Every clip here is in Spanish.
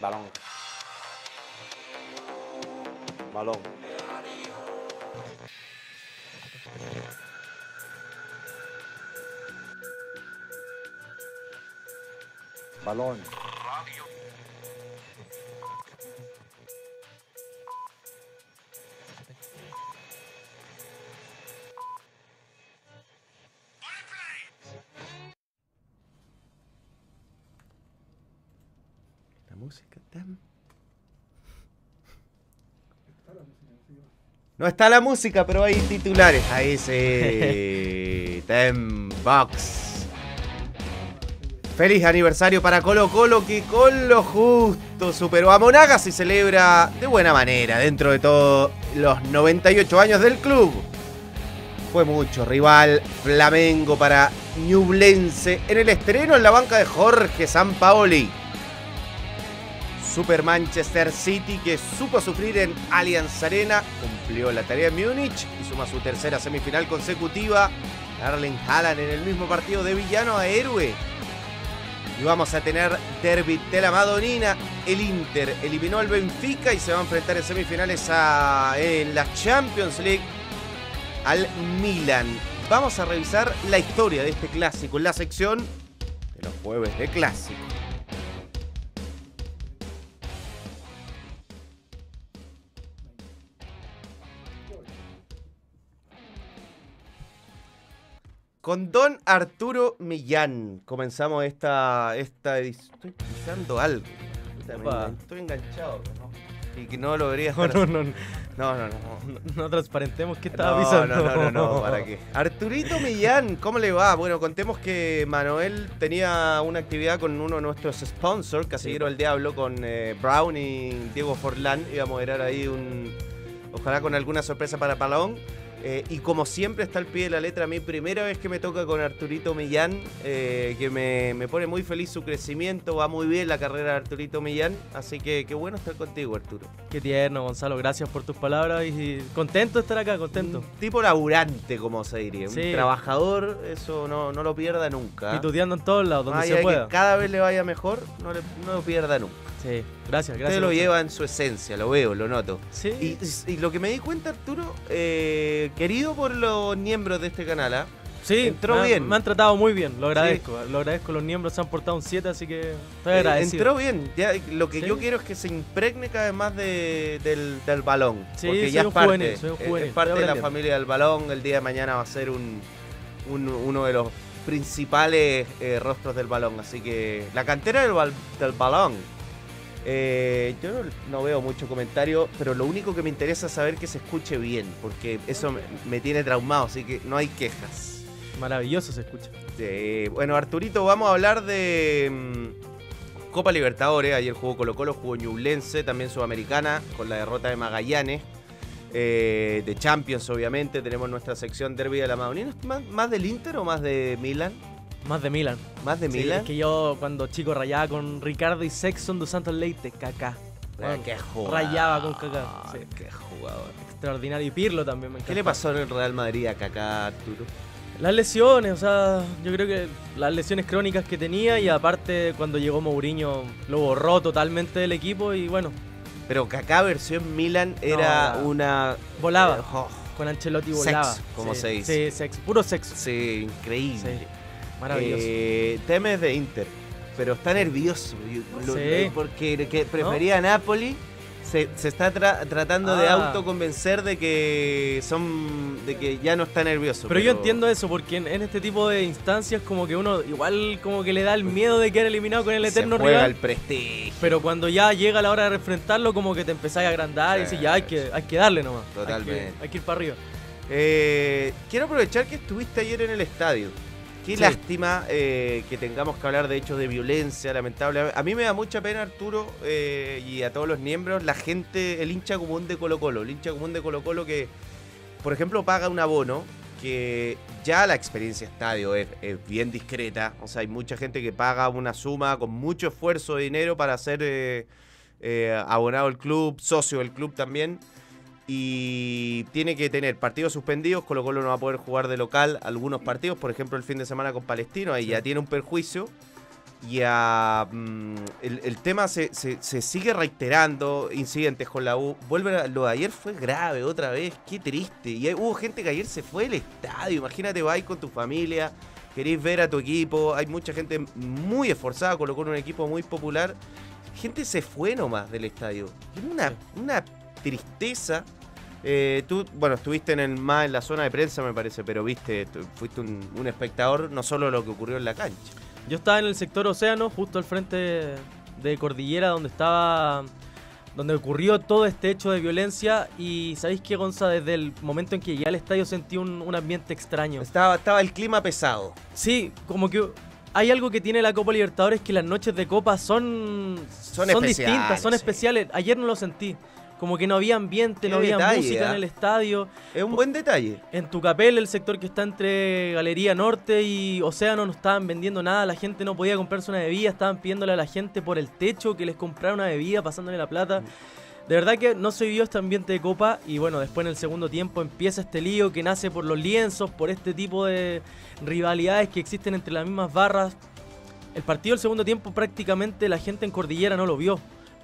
Balón. Balón. Balón. La No está la música, pero hay titulares. Ahí sí. Tem Box. Feliz aniversario para Colo Colo que con lo justo superó a Monagas y celebra de buena manera dentro de todos los 98 años del club. Fue mucho rival Flamengo para Ñublense en el estreno en la banca de Jorge Sampaoli. Super Manchester City que supo sufrir en Allianz Arena, cumplió la tarea en Múnich y suma su tercera semifinal consecutiva. Erling Haaland en el mismo partido de villano a héroe. Y vamos a tener derby de la Madonina. El Inter eliminó al Benfica y se va a enfrentar en semifinales a, en la Champions League al Milan. Vamos a revisar la historia de este clásico en la sección de los jueves de clásico. Con Don Arturo Millán comenzamos esta, esta edición. Estoy pisando algo. Opa. Estoy enganchado. ¿no? Y que no lo debería No, estar. no, no, No, no, no. no, no transparentemos qué estaba No, pisando. no, no, no, no, ¿para qué? Arturito Millán, ¿cómo le va? Bueno, contemos que Manuel tenía una actividad con uno de nuestros sponsors, Casillero del Diablo, con eh, Brown y Diego Forlán. Iba a moderar ahí un. Ojalá con alguna sorpresa para Palón. Eh, y como siempre está al pie de la letra, mi primera vez que me toca con Arturito Millán, eh, que me, me pone muy feliz su crecimiento, va muy bien la carrera de Arturito Millán, así que qué bueno estar contigo, Arturo. Qué tierno, Gonzalo. Gracias por tus palabras y contento de estar acá, contento. Un tipo laburante, como se diría. Un trabajador, eso no, no lo pierda nunca. Y tuteando en todos lados, donde se pueda. que cada vez le vaya mejor, no, le- no lo pierda nunca. Sí, gracias, gracias. Usted lo lleva en su esencia, lo veo, lo noto. Sí. Y, y lo que me di cuenta, Arturo, eh, querido por los miembros de este canal, ¿ah? sí, entró me bien. Me han tratado muy bien, lo agradezco. Lo agradezco, los miembros se han portado un 7, así que estoy Eh, agradecido. entró bien. Ya, lo que Sí. yo quiero es que se impregne cada vez más de- del, del balón. Sí, porque soy ya es un parte, juvenil, soy un es- juvenil, es parte de la familia del balón. El día de mañana va a ser un, un- uno de los principales eh, rostros del balón. Así que la cantera del, del balón. Eh, yo no, no veo mucho comentario, pero lo único que me interesa es saber que se escuche bien, porque eso me, me tiene traumado, así que no hay quejas. Maravilloso se escucha. Eh, bueno, Arturito, vamos a hablar de mm, Copa Libertadores. Ayer jugó Colo Colo, jugó Ñublense, también Sudamericana, con la derrota de Magallanes. Eh, de Champions, obviamente. Tenemos nuestra sección Derby de la Madonina. ¿Más, más del Inter o más de Milan? Más de Milan. Más de Sí, Milan. es que yo cuando chico rayaba con Ricardo y Sexton dos Santos Leite, Kaká. Ah, Bueno, qué jugador. rayaba con Kaká, sí. Qué jugador. Extraordinario. Y Pirlo también me ¿Qué le pasó en el Real Madrid a Kaká, Arturo? Las lesiones, o sea, yo creo que las lesiones crónicas que tenía y aparte cuando llegó Mourinho lo borró totalmente del equipo y bueno, Pero Kaká versión Milan era No, una... volaba. eh, oh, Con Ancelotti Sex, volaba. como Sí, se dice. Sí, sexo, puro sexo. sí, increíble. Sí, maravilloso. Eh, Temes de Inter, pero está nervioso. lo- Sí. Porque que prefería a Napoli. Se, se está tra- tratando de Ah. autoconvencer de que son de que ya no está nervioso. pero yo entiendo eso porque en, en este tipo de instancias como que uno igual como que le da el miedo de quedar eliminado con el eterno se juega rival. el prestigio. Pero cuando ya llega la hora de enfrentarlo como que te empezáis a agrandar y decir ya hay que, hay que darle nomás. Hay que- Totalmente. Hay que, ir para arriba. Eh, quiero aprovechar que estuviste ayer en el estadio. Qué Sí. lástima eh, que tengamos que hablar de hechos de violencia, lamentable. A mí me da mucha pena, Arturo, eh, y a todos los miembros, la gente, el hincha común de Colo Colo. El hincha común de Colo Colo que, por ejemplo, paga un abono que ya la experiencia estadio es, es bien discreta. O sea, hay mucha gente que paga una suma con mucho esfuerzo de dinero para ser eh, eh, abonado al club, socio del club también y tiene que tener partidos suspendidos, Colo Colo no va a poder jugar de local algunos partidos, por ejemplo el fin de semana con Palestino, ahí Sí. ya tiene un perjuicio. y a, mm, el, tema se, se, sigue reiterando, incidentes con la U. Vuelve lo de ayer fue grave otra vez, qué triste. Y hubo gente que ayer se fue del estadio. Imagínate, vais con tu familia, queréis ver a tu equipo. Hay mucha gente muy esforzada, colocó un equipo muy popular. Gente se fue nomás del estadio. Una, una tristeza. Eh, tú, bueno, estuviste en el, más en la zona de prensa, me parece, pero viste, fuiste un, un espectador no solo lo que ocurrió en la cancha. Yo estaba en el sector océano, justo al frente de Cordillera, donde estaba. donde ocurrió todo este hecho de violencia. Y sabéis qué, Gonza, desde el momento en que llegué al estadio sentí un, ambiente extraño. Estaba, estaba el clima pesado. Sí, como que hay algo que tiene la Copa Libertadores que las noches de Copa son, son, son distintas, son especiales. Ayer no lo sentí. Como que no había ambiente, no había música en ¿ah? el estadio. Es un buen detalle. En Tucapel, el sector que está entre Galería Norte y Océano, no estaban vendiendo nada. La gente no podía comprarse una bebida. Estaban pidiéndole a la gente por el techo que les comprara una bebida, pasándole la plata. De verdad que no se vivió este ambiente de copa y bueno, después en el segundo tiempo empieza este lío que nace por los lienzos, por este tipo de rivalidades que existen entre las mismas barras. El partido del segundo tiempo prácticamente la gente en Cordillera no lo vio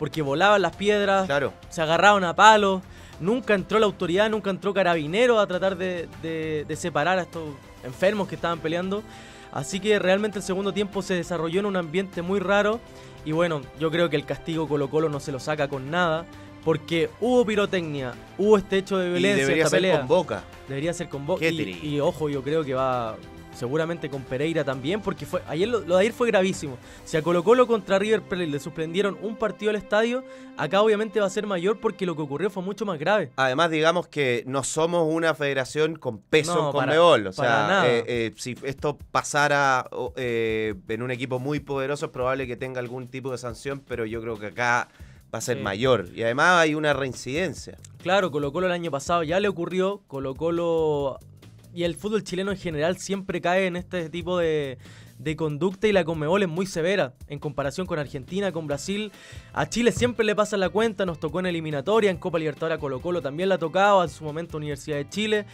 porque volaban las piedras, se agarraban a palos, nunca entró la autoridad, nunca entró carabinero a tratar de, separar a estos enfermos que estaban peleando. Así que realmente el segundo tiempo se desarrolló en un ambiente muy raro y bueno, yo creo que el castigo Colo Colo no se lo saca con nada. Porque hubo pirotecnia, hubo este hecho de violencia. Y debería ser con boca. Debería ser con boca. Y, y, ojo, yo creo que va, seguramente con Pereira también, porque fue ayer lo, de ayer fue gravísimo. Si a Colo Colo contra River Plate le suspendieron un partido al estadio, acá obviamente va a ser mayor porque lo que ocurrió fue mucho más grave. Además, digamos que no somos una federación con peso con Meol. O sea, eh, eh, si esto pasara eh, en un equipo muy poderoso, es probable que tenga algún tipo de sanción, pero yo creo que acá va a ser mayor. Y además hay una reincidencia. Claro, Colo Colo el año pasado ya le ocurrió, Colo Colo y el fútbol chileno en general siempre cae en este tipo de, conducta y la Conmebol es muy severa en comparación con Argentina, con Brasil. A Chile siempre le pasa la cuenta, nos tocó en eliminatoria, en Copa Libertadores Colo Colo también la tocaba, en su momento Universidad de Chile.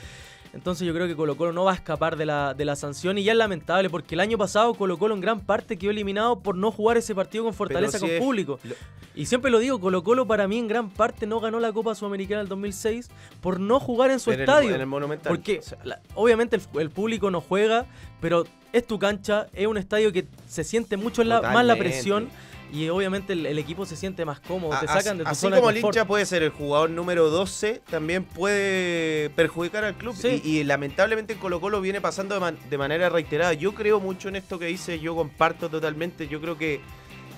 Entonces yo creo que Colo Colo no va a escapar de la, de la sanción y ya es lamentable porque el año pasado Colo Colo en gran parte quedó eliminado por no jugar ese partido con Fortaleza con público. Y siempre lo digo, Colo Colo para mí en gran parte no ganó la Copa Sudamericana del 2006 por no jugar en su estadio. en el Monumental. Porque obviamente el, público no juega, pero es tu cancha, es un estadio que se siente mucho más la presión y obviamente el, equipo se siente más cómodo, te sacan de tu Así como el hincha puede ser el jugador número 12, también puede perjudicar al club. Y, lamentablemente Colo Colo viene pasando de, manera reiterada. Yo creo mucho en esto que dice, yo comparto totalmente, yo creo que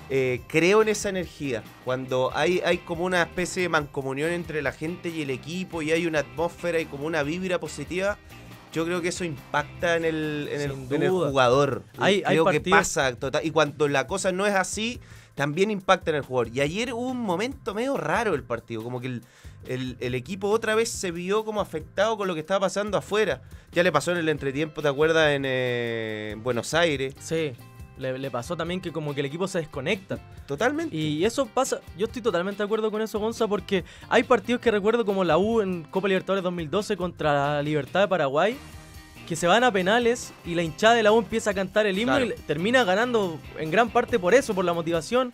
eh, creo en esa energía. Cuando hay, hay como una especie de mancomunión entre la gente y el equipo y hay una atmósfera y como una vibra positiva yo creo que eso impacta en el, en el, jugador. Hay, creo que pasa total. Y cuando la cosa no es así, también impacta en el jugador. Y ayer hubo un momento medio raro el partido, como que el, equipo otra vez se vio como afectado con lo que estaba pasando afuera. Ya le pasó en el entretiempo, ¿te acuerdas? En eh, Buenos Aires. Sí. Le, pasó también que como que el equipo se desconecta. Totalmente. Y eso pasa, yo estoy totalmente de acuerdo con eso, Gonza, porque hay partidos que recuerdo como la U en Copa Libertadores 2012 contra la Libertad de Paraguay, que se van a penales y la hinchada de la U empieza a cantar el himno y termina ganando en gran parte por eso, por la motivación.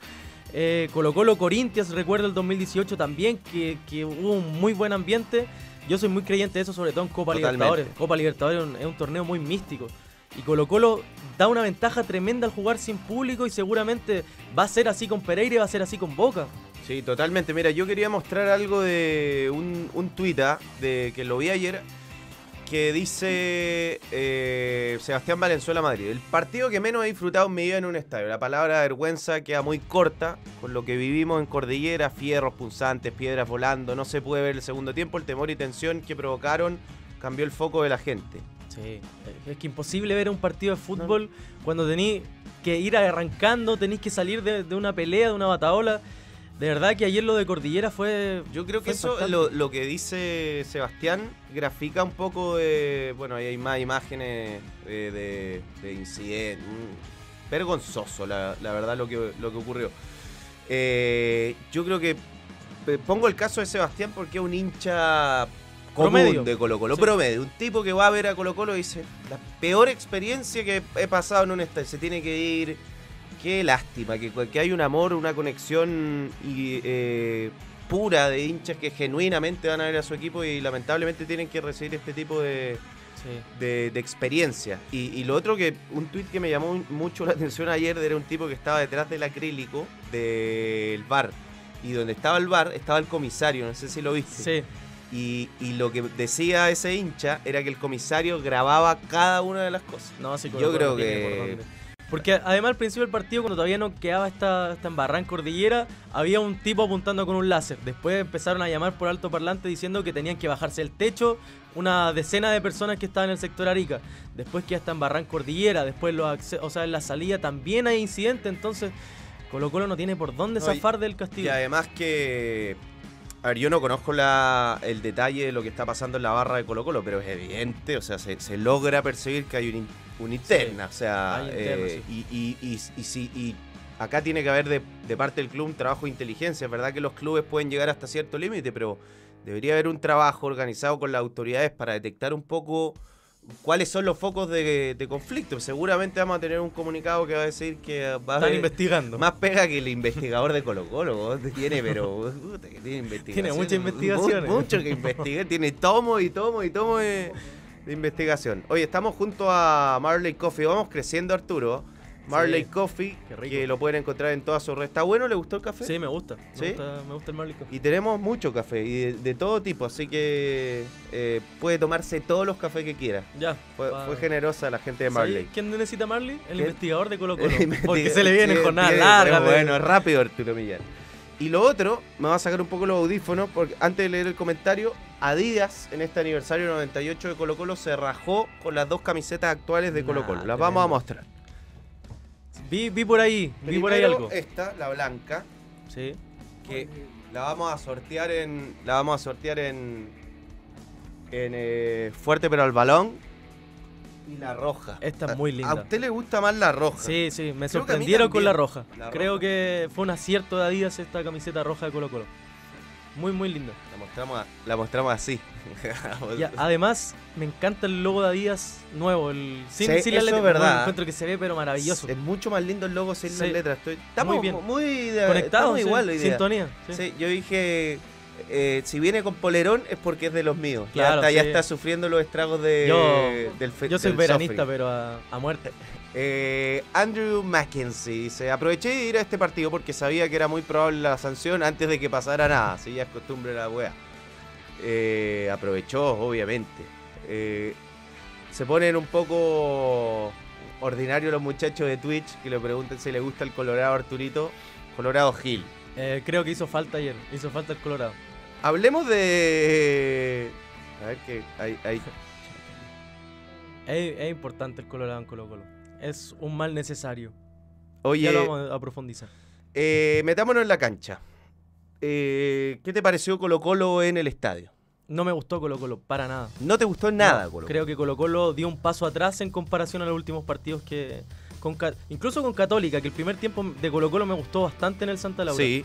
Eh, Colo Colo Corintias, recuerdo el 2018 también, que, hubo un muy buen ambiente. Yo soy muy creyente de eso, sobre todo en Copa Libertadores. Copa Libertadores es un, torneo muy místico. Y Colo Colo da una ventaja tremenda al jugar sin público y seguramente va a ser así con Pereira y va a ser así con Boca. Sí, totalmente. Mira, yo quería mostrar algo de un, un tuit ¿ah? de que lo vi ayer que dice eh, Sebastián Valenzuela Madrid. El partido que menos he disfrutado en mi vida en un estadio. La palabra vergüenza queda muy corta con lo que vivimos en Cordillera, fierros punzantes, piedras volando. No se puede ver el segundo tiempo. El temor y tensión que provocaron cambió el foco de la gente. Sí, es que imposible ver un partido de fútbol cuando tenéis que ir arrancando, tenéis que salir de, de una pelea, de una bataola. De verdad que ayer lo de Cordillera fue. Yo creo que eso, lo, lo, que dice Sebastián, grafica un poco de. Bueno, ahí hay más imágenes de, de, incidente. Vergonzoso, la, verdad, lo que, lo que ocurrió. Eh, yo creo que. Eh, pongo el caso de Sebastián porque es un hincha común de Colo Colo, promedio. Un tipo que va a ver a Colo Colo y dice: La peor experiencia que he pasado en un estadio. Se tiene que ir qué lástima, que, que hay un amor, una conexión y, eh, pura de hinchas que genuinamente van a ver a su equipo y lamentablemente tienen que recibir este tipo de, de, experiencia. Y, lo otro que, un tuit que me llamó mucho la atención ayer era un tipo que estaba detrás del acrílico del bar. Y donde estaba el bar estaba el comisario, no sé si lo viste. Sí. Y, lo que decía ese hincha era que el comisario grababa cada una de las cosas. No, sí, Yo creo que porque además al principio del partido, cuando todavía no quedaba esta, esta embarrada en cordillera, había un tipo apuntando con un láser. Después empezaron a llamar por alto parlante diciendo que tenían que bajarse el techo una decena de personas que estaban en el sector Arica. Después que ya está en Cordillera, después los o sea, en la salida también hay incidentes, entonces Colo Colo no tiene por dónde zafar del castillo. Y además que a ver, yo no conozco la, el detalle de lo que está pasando en la barra de Colo Colo, pero es evidente, o sea, se, logra percibir que hay un una interna. o sea, eh, y, y, y, acá tiene que haber de, parte del club un trabajo de inteligencia. Es verdad que los clubes pueden llegar hasta cierto límite, pero debería haber un trabajo organizado con las autoridades para detectar un poco cuáles son los focos de, conflicto. Seguramente vamos a tener un comunicado que va a decir que va a Están investigando. Más pega que el investigador de Colo Colo. Tiene, pero. tiene, tiene muchas investigaciones. Mucho, que investigar. Tiene tomo y tomo y tomo. De, de investigación. Hoy estamos junto a Marley Coffee. Vamos creciendo, Arturo. Marley Coffee, que lo pueden encontrar en todas sus redes. ¿Está bueno? ¿Le gustó el café? Sí, me gusta. Me, gusta, el Marley Coffee. Y tenemos mucho café y de, todo tipo, así que eh, puede tomarse todos los cafés que quiera. Ya. Fue, generosa la gente de Marley. ¿Quién necesita Marley? El investigador de Colo Colo. Porque se le viene con nada larga. Bueno, rápido, Arturo Millán. Y lo otro, me va a sacar un poco los audífonos, porque antes de leer el comentario, Adidas en este aniversario 98 de Colo Colo se rajó con las dos camisetas actuales de Colo Colo. Las vamos a mostrar. Vi, vi por ahí, vi por ahí algo. Esta, la blanca. Sí. Que la vamos a sortear en. La vamos a sortear en. En eh, Fuerte pero al balón y la roja. Esta es muy linda. ¿A usted le gusta más la roja? Sí, sí, me sorprendieron con la roja. Creo que fue un acierto de Adidas esta camiseta roja de Colo Colo. Muy, muy linda. La mostramos, la mostramos así. además, me encanta el logo de Adidas nuevo. El, sin, sí, eso es verdad. encuentro que se ve, pero maravilloso. Es mucho más lindo el logo sin las letras. Estoy, estamos muy, bien. muy conectados. igual, Sintonía. Sí. yo dije eh, si viene con polerón es porque es de los míos. ya, está, ya está sufriendo los estragos de, yo, del Yo soy veranista, pero a, muerte. Eh, Andrew Mackenzie dice: Aproveché de ir a este partido porque sabía que era muy probable la sanción antes de que pasara nada. Si ya es costumbre la wea. Eh, aprovechó, obviamente. se ponen un poco ordinarios los muchachos de Twitch que le preguntan si le gusta el Colorado Arturito. Colorado Hill. creo que hizo falta ayer. Hizo falta el Colorado. Hablemos de. A ver que hay. Es, importante el Colorado en Colo Colo. Es un mal necesario. Oye. Ya lo vamos a profundizar. Eh, metámonos en la cancha. Eh, ¿Qué te pareció Colo Colo en el estadio? No me gustó Colo Colo, para nada. ¿No te gustó nada Colo, Colo Creo que Colo Colo dio un paso atrás en comparación a los últimos partidos que... Con, incluso con Católica, que el primer tiempo de Colo Colo me gustó bastante en el Santa Laura. Sí,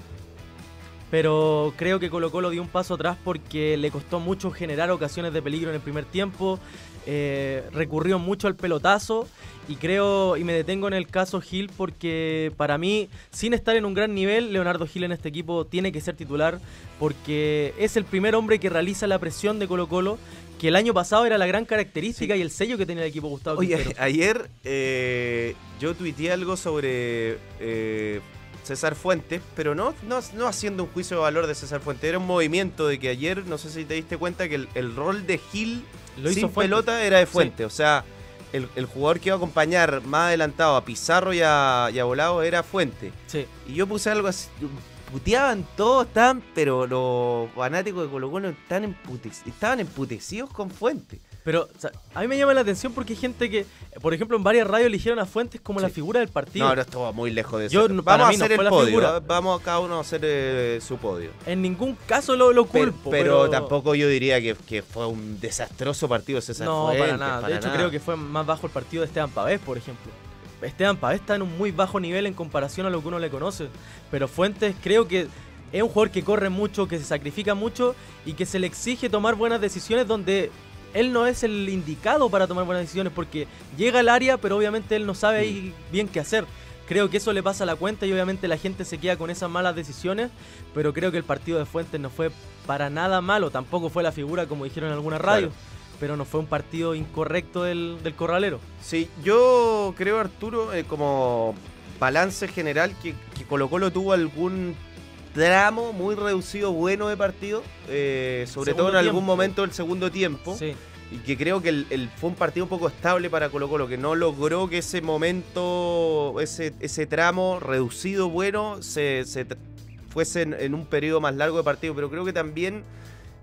pero creo que Colo Colo dio un paso atrás porque le costó mucho generar ocasiones de peligro en el primer tiempo, eh, recurrió mucho al pelotazo y creo, y me detengo en el caso Gil porque para mí, sin estar en un gran nivel, Leonardo Gil en este equipo tiene que ser titular porque es el primer hombre que realiza la presión de Colo Colo, que el año pasado era la gran característica y el sello que tenía el equipo Gustavo. Oye, ayer eh, yo tuiteé algo sobre... Eh, César Fuentes, pero no, no, haciendo un juicio de valor de César Fuentes. Era un movimiento de que ayer, no sé si te diste cuenta, que el, rol de Gil Lo sin pelota era de Fuentes. O sea, el, jugador que iba a acompañar más adelantado a Pizarro y a, y Volado era Fuente. Sí. Y yo puse algo así. Puteaban todos, tan, pero los fanáticos de Colo Colo estaban emputecidos con Fuente. Pero a mí me llama la atención porque hay gente que, por ejemplo, en varias radios eligieron a Fuentes como la figura del partido. No, no estuvo muy lejos de eso. Vamos a hacer el podio. Vamos a cada uno a hacer eh, su podio. En ningún caso lo, lo culpo. Pero, tampoco yo diría que, fue un desastroso partido César No, para nada. de hecho, creo que fue más bajo el partido de Esteban Pavés, por ejemplo. Esteban Pavés está en un muy bajo nivel en comparación a lo que uno le conoce. Pero Fuentes creo que es un jugador que corre mucho, que se sacrifica mucho y que se le exige tomar buenas decisiones donde él no es el indicado para tomar buenas decisiones porque llega al área, pero obviamente él no sabe ahí bien qué hacer. Creo que eso le pasa a la cuenta y obviamente la gente se queda con esas malas decisiones, pero creo que el partido de Fuentes no fue para nada malo, tampoco fue la figura como dijeron en alguna radio, pero no fue un partido incorrecto del, corralero. Sí, yo creo Arturo, eh, como balance general, que, que Colo Colo tuvo algún tramo muy reducido bueno de partido, eh, sobre todo en algún momento del segundo tiempo. Sí. Y que creo que el, fue un partido un poco estable para Colo Colo, que no logró que ese momento, ese, ese tramo reducido bueno, se, fuese en, un periodo más largo de partido, pero creo que también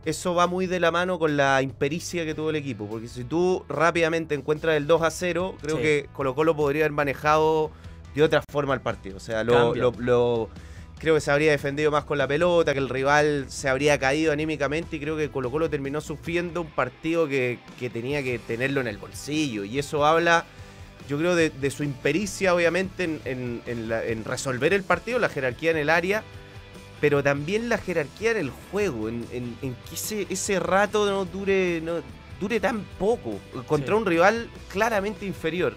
eso va muy de la mano con la impericia que tuvo el equipo, porque si tú rápidamente encuentras el 2 a 0, creo que Colo Colo podría haber manejado de otra forma el partido, o sea, lo creo que se habría defendido más con la pelota, que el rival se habría caído anímicamente y creo que Colo Colo terminó sufriendo un partido que, tenía que tenerlo en el bolsillo y eso habla, yo creo, de, su impericia obviamente en, resolver el partido, la jerarquía en el área, pero también la jerarquía en el juego, en, que ese, ese rato no dure, no dure tan poco contra un rival claramente inferior.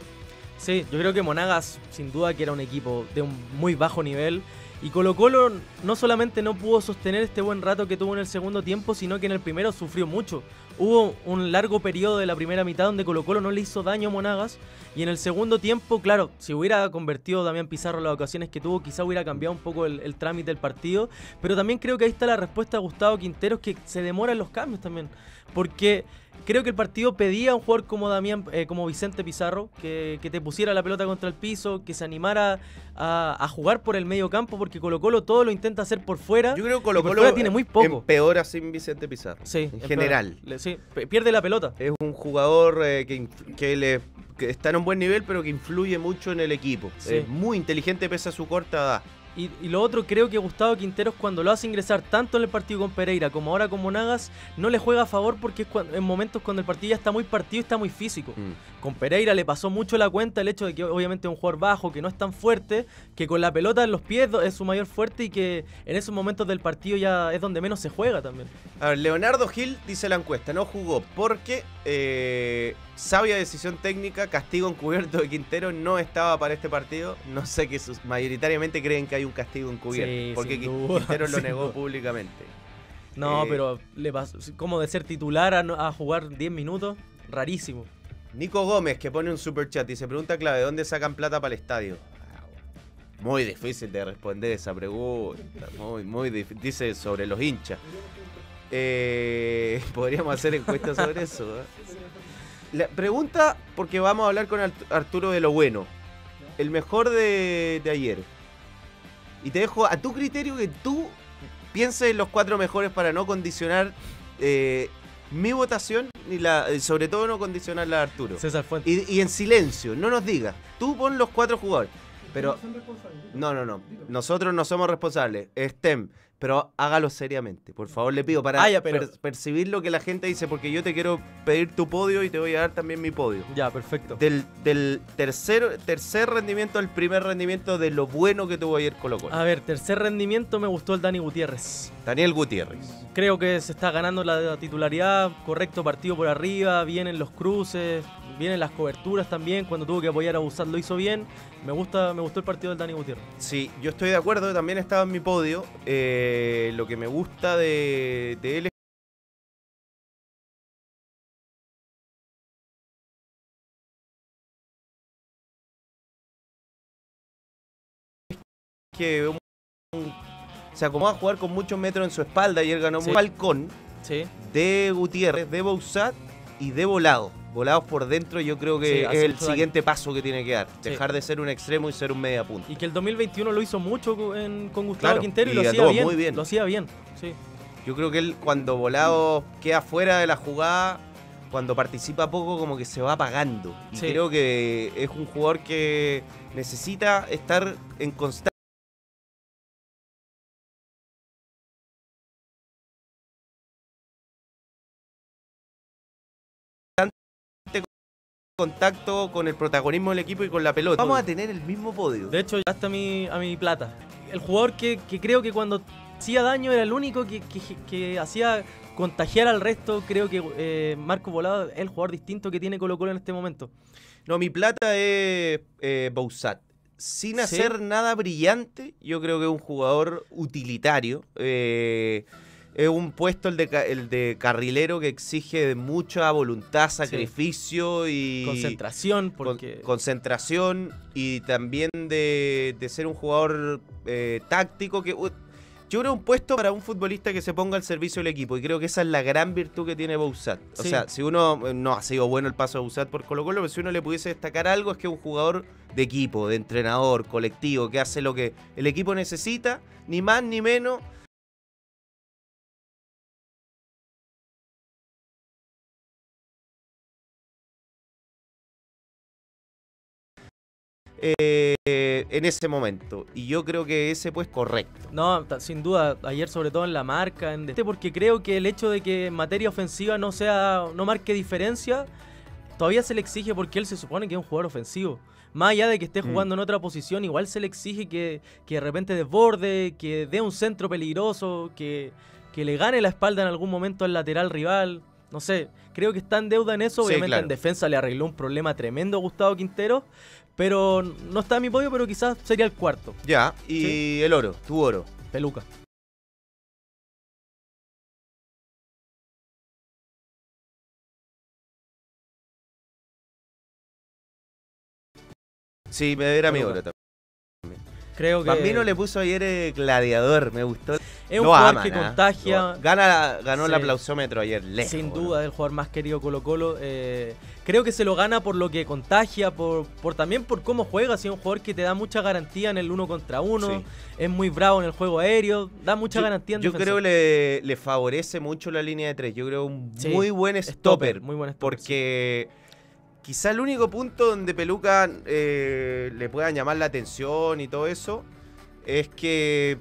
Sí, yo creo que Monagas sin duda que era un equipo de un muy bajo nivel y Colo Colo no solamente no pudo sostener este buen rato que tuvo en el segundo tiempo, sino que en el primero sufrió mucho. Hubo un largo periodo de la primera mitad donde Colo Colo no le hizo daño a Monagas. Y en el segundo tiempo, claro, si hubiera convertido Damián Pizarro las ocasiones que tuvo, quizá hubiera cambiado un poco el, trámite del partido. Pero también creo que ahí está la respuesta de Gustavo Quinteros, que se demoran los cambios también. Porque creo que el partido pedía a un jugador como Damián, eh, como Vicente Pizarro, que, te pusiera la pelota contra el piso, que se animara a, jugar por el medio campo, porque Colo Colo todo lo intenta hacer por fuera. Yo creo que Colo Colo tiene muy poco. Empeora sin Vicente Pizarro. Sí, en general. sí, pierde la pelota. Es un jugador eh, que, que, le, está en un buen nivel, pero que influye mucho en el equipo. Es muy inteligente pese a su corta edad. Y, lo otro, creo que Gustavo Quinteros cuando lo hace ingresar tanto en el partido con Pereira como ahora con Monagas, no le juega a favor porque es en momentos cuando el partido ya está muy partido y está muy físico. Mm. Con Pereira le pasó mucho la cuenta el hecho de que obviamente es un jugador bajo, que no es tan fuerte, que con la pelota en los pies es su mayor fuerte y que en esos momentos del partido ya es donde menos se juega también. A ver, Leonardo Gil dice la encuesta, no jugó porque eh, sabia decisión técnica, castigo encubierto de Quintero no estaba para este partido. No sé que mayoritariamente creen que hay un castigo encubierto, porque Quintero lo negó públicamente. No, eh, pero le pasó, como de ser titular a, jugar 10 minutos, rarísimo. Nico Gómez que pone un super chat y se pregunta clave, ¿dónde sacan plata para el estadio? Muy difícil de responder esa pregunta. Muy, muy difícil. Dice sobre los hinchas. Eh, podríamos hacer encuestas sobre eso. ¿eh? La pregunta, porque vamos a hablar con Arturo de lo bueno. El mejor de, ayer. Y te dejo a tu criterio que tú pienses en los cuatro mejores para no condicionar eh, mi votación y la, eh, sobre todo no condicionar la de Arturo. César Fuentes. Y, y, en silencio, no nos digas. Tú pon los cuatro jugadores. Pero. No, no, no. Nosotros no somos responsables. STEM pero hágalo seriamente, por favor, le pido, para ah, percibir lo que la gente dice, porque yo te quiero pedir tu podio y te voy a dar también mi podio. Ya, perfecto. Del, del tercer, tercer rendimiento al primer rendimiento de lo bueno que tuvo ayer Colo Colo. A ver, tercer rendimiento me gustó el Dani Gutiérrez. Daniel Gutiérrez. Creo que se está ganando la titularidad, correcto partido por arriba, vienen los cruces, vienen las coberturas también, cuando tuvo que apoyar a Busat lo hizo bien. Me gusta, me gustó el partido del Dani Gutiérrez. Sí, yo estoy de acuerdo, también estaba en mi podio. Eh, lo que me gusta de, de él es que se acomoda a jugar con muchos metros en su espalda y él ganó un balcón de Gutiérrez, de Bouzat y de Volado volados por dentro, yo creo que es el siguiente paso que tiene que dar. Dejar de ser un extremo y ser un media punta. Y que el 2021 lo hizo mucho con Gustavo Quintero y, lo hacía bien, muy bien. Lo hacía bien, sí. Yo creo que él cuando Volado queda fuera de la jugada, cuando participa poco como que se va apagando. Y creo que es un jugador que necesita estar en constante contacto con el protagonismo del equipo y con la pelota. Vamos a tener el mismo podio. De hecho, ya está mi, a mi plata. El jugador que, creo que cuando hacía daño era el único que, hacía contagiar al resto. Creo que eh, Marco Volado es el jugador distinto que tiene Colo Colo en este momento. No, mi plata es eh, sin Sí. hacer nada brillante, yo creo que es un jugador utilitario. Eh, es un puesto el de, el de carrilero que exige de mucha voluntad, sacrificio y Concentración, con- porque... concentración y también de, de ser un jugador eh, táctico que uh, yo creo un puesto para un futbolista que se ponga al servicio del equipo y creo que esa es la gran virtud que tiene Bouzat. O Sí. sea, si uno eh, no ha sido bueno el paso de Bouzat por Colo Colo, pero si uno le pudiese destacar algo es que es un jugador de equipo, de entrenador, colectivo, que hace lo que el equipo necesita, ni más ni menos. Eh, en ese momento. Y yo creo que ese pues correcto. No, sin duda, ayer sobre todo en la marca, en este, porque creo que el hecho de que en materia ofensiva no sea, no marque diferencia, todavía se le exige porque él se supone que es un jugador ofensivo. Más allá de que esté Mm. jugando en otra posición, igual se le exige que, que de repente desborde, que dé un centro peligroso, que, que le gane la espalda en algún momento al lateral rival. No sé, creo que está en deuda en eso. Sí, Obviamente claro. en defensa le arregló un problema tremendo a Gustavo Quintero, pero no está en mi podio, pero quizás sería el cuarto. Ya, y el oro, tu oro. Peluca. Sí, me era mi Peluca. oro también. Creo que Bambino le puso ayer eh, gladiador, me gustó. es un Lo jugador aman, que ¿ah? contagia. Gana, ganó el aplausómetro ayer, lejos. sin ¿no? duda, es el jugador más querido Colo Colo. eh, creo que se lo gana por lo que contagia, por, por también por cómo juega. Si es un jugador que te da mucha garantía en el uno contra uno, Sí. es muy bravo en el juego aéreo, da mucha Yo, garantía en yo defensa. creo que le, le favorece mucho la línea de tres. Yo creo un Sí, muy buen Stopper, stopper. muy buen stopper, porque quizá el único punto donde Peluca eh, le puedan llamar la atención y todo eso es que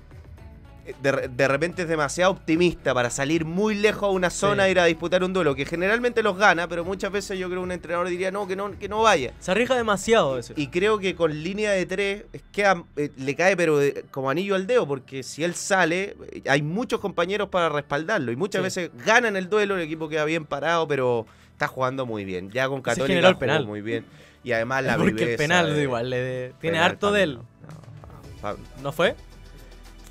eh, de, re- de repente es demasiado optimista para salir muy lejos a una zona Sí. e ir a disputar un duelo, que generalmente los gana, pero muchas veces yo creo que un entrenador diría no, que no, que no vaya. Se arriesga demasiado veces. Y creo que con línea de tres eh, le cae pero de- como anillo al dedo, porque si él sale, hay muchos compañeros para respaldarlo. Y muchas Sí. veces ganan el duelo, el equipo queda bien parado, pero está jugando muy bien. Ya con Católica generó el jugó penal. muy bien. Y además la Porque el penal de- igual le de- tiene penal harto de él. no. No, pa- ¿No fue?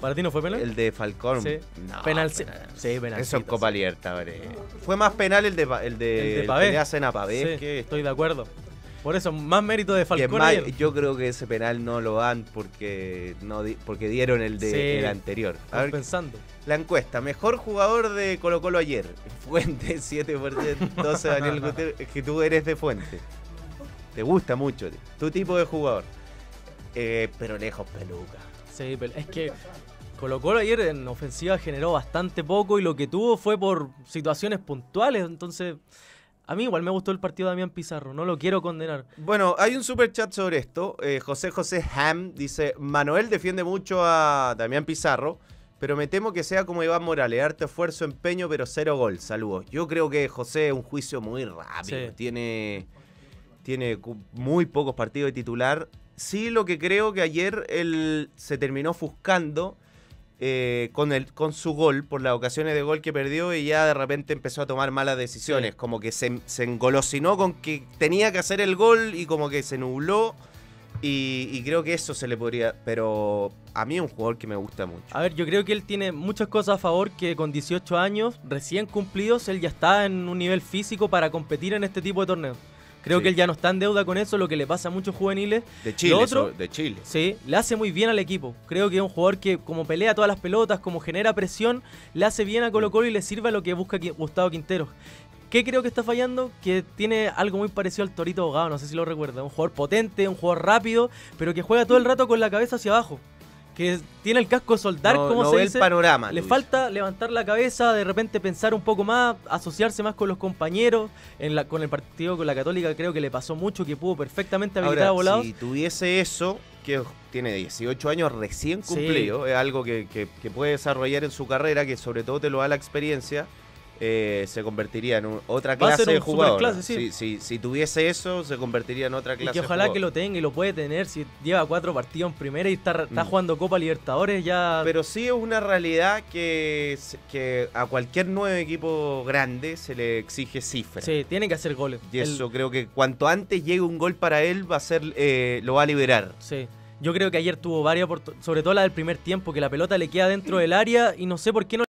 ¿Para ti no fue penal? El de Falcón. Sí. no, penal, sí. penal. Eso en Copa Libertadores. Fue más penal el de, el de, El de el Pavés. que le hacen a Pavés Sí, que estoy de acuerdo. Por eso, más mérito de Falcón más, yo creo que ese penal no lo dan porque no porque dieron el de Sí. el anterior. A ver, pensando. la encuesta, mejor jugador de Colo Colo ayer. Fuente 7%, 12 Daniel Gutiérrez, es que tú eres de Fuente. Te gusta mucho tu tipo de jugador. Eh, pero lejos peluca. Sí, pero es que Colo Colo ayer en ofensiva generó bastante poco y lo que tuvo fue por situaciones puntuales. Entonces, a mí igual me gustó el partido de Damián Pizarro, no lo quiero condenar. Bueno, hay un super chat sobre esto. Eh, José José Ham dice: Manuel defiende mucho a Damián Pizarro, pero me temo que sea como Iván Morales: harto esfuerzo, empeño, pero cero gol. Saludos. Yo creo que José es un juicio muy rápido. Sí. Tiene, tiene muy pocos partidos de titular. Sí, lo que creo que ayer él se terminó ofuscando. Eh, con, el, con su gol, por las ocasiones de gol que perdió, y ya de repente empezó a tomar malas decisiones. Sí. Como que se, se engolosinó con que tenía que hacer el gol y como que se nubló. Y, y creo que eso se le podría. Pero a mí es un jugador que me gusta mucho. A ver, yo creo que él tiene muchas cosas a favor que con 18 años recién cumplidos él ya está en un nivel físico para competir en este tipo de torneos. Creo Sí. que él ya no está en deuda con eso, lo que le pasa a muchos juveniles. De Chile, otro- de Chile. Sí, le hace muy bien al equipo. Creo que es un jugador que como pelea todas las pelotas, como genera presión, le hace bien a Colo Colo y le sirve a lo que busca Gustavo Quintero. ¿Qué creo que está fallando? Que tiene algo muy parecido al Torito Abogado, no sé si lo recuerda. Un jugador potente, un jugador rápido, pero que juega todo el rato con la cabeza hacia abajo. Que tiene el casco soldar, no, como no se ve dice. el panorama. Le falta levantar la cabeza, de repente pensar un poco más, asociarse más con los compañeros. En la, con el partido con la Católica creo que le pasó mucho, que pudo perfectamente habilitar a volados. si tuviese eso, que tiene 18 años recién Sí. cumplido, es algo que, que- que puede desarrollar en su carrera, que sobre todo te lo da la experiencia. Eh, se convertiría en un- otra Va a clase de jugador. sí. Si, si- si tuviese eso, se convertiría en otra Y clase que de ojalá que lo tenga y lo puede tener. Si lleva cuatro partidos en primera y está, está Mm. jugando Copa Libertadores, ya. Pero sí es una realidad que, que a cualquier nuevo equipo grande se le exige cifras. sí, tiene que hacer goles. Y eso creo que cuanto antes llegue un gol para él va a ser eh, lo va a liberar. sí. Yo creo que ayer tuvo varias, sobre todo la del primer tiempo, que la pelota le queda dentro del área y no sé por qué no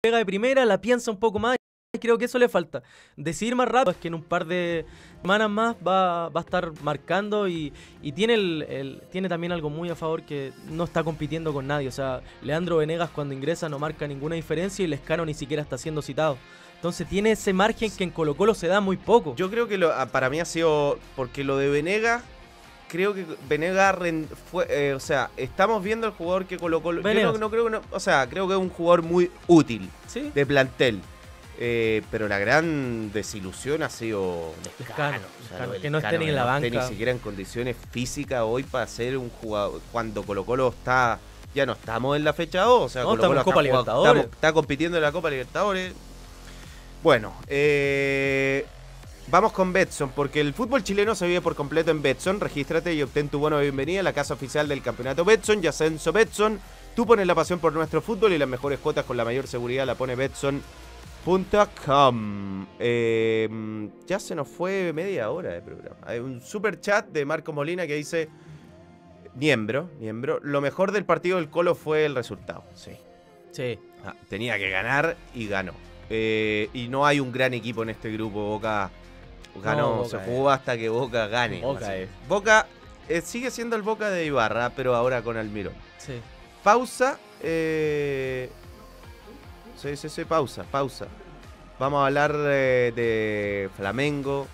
pega de primera, la piensa un poco más creo que eso le falta. Decidir más rápido es que en un par de semanas más va, a estar marcando y, tiene, también algo muy a favor que no está compitiendo con nadie. O sea, Leandro Venegas cuando ingresa no marca ninguna diferencia y Lescano ni siquiera está siendo citado. Entonces tiene ese margen que en Colo Colo se da muy poco. Yo creo que ah, para mí ha sido porque lo de Venegas creo que Venegas fue, eh, o sea, estamos viendo el jugador que Colo Colo. Yo no, creo que o sea, creo que es un jugador muy útil de plantel. Eh, pero la gran desilusión ha sido que no esté ni en la banca. ni siquiera en condiciones físicas hoy para ser un jugador. Cuando Colo Colo está. Ya no estamos en la fecha 2. O sea, Colo -Colo Copa Libertadores. está compitiendo en la Copa Libertadores. Bueno, eh, vamos con Betson, porque el fútbol chileno se vive por completo en Betson. Regístrate y obtén tu bono de bienvenida a la casa oficial del campeonato Betson, Yacenso Betson. Tú pones la pasión por nuestro fútbol y las mejores cuotas con la mayor seguridad la pone Betson Com. Em, ya se nos fue media hora de programa. Hay un super chat de Marco Molina que dice: Miembro, miembro. Lo mejor del partido del Colo fue el resultado. Sí. Sí. Ah, tenía que ganar y ganó. Eh, y no hay un gran equipo en este grupo. Boca ganó, se jugó hasta que Boca gane. Boca, eh, sigue siendo el Boca de Ibarra, pero ahora con Almirón. Sí. Pausa. Eh, Sí, sí, sí, pausa, pausa. Vamos a hablar de, Flamengo.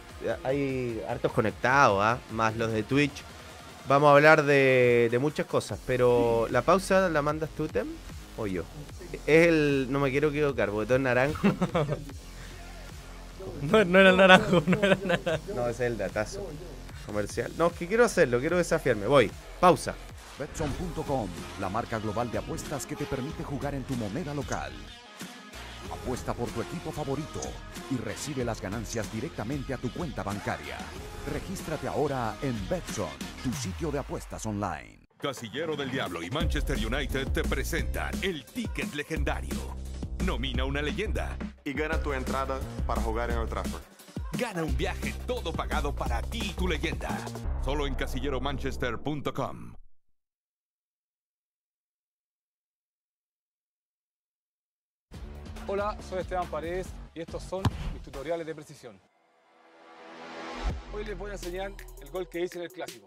Hay hartos conectados, ¿ah? más los de Twitch. Vamos a hablar de, muchas cosas, pero la pausa la mandas tú, Tem, o yo. Es el, no me quiero equivocar, botón naranjo. no, no era el naranjo, no era naranjo. No, es el datazo comercial. No, es que quiero hacerlo, quiero desafiarme. Voy, pausa. Betson.com, la marca global de apuestas que te permite jugar en tu moneda local. Apuesta por tu equipo favorito y recibe las ganancias directamente a tu cuenta bancaria. Regístrate ahora en Betson, tu sitio de apuestas online. Casillero del Diablo y Manchester United te presentan el ticket legendario. Nomina una leyenda y gana tu entrada para jugar en el Trafford. Gana un viaje todo pagado para ti y tu leyenda. Solo en casilleromanchester.com. Hola, soy Esteban Paredes y estos son mis tutoriales de precisión. Hoy les voy a enseñar el gol que hice en el Clásico.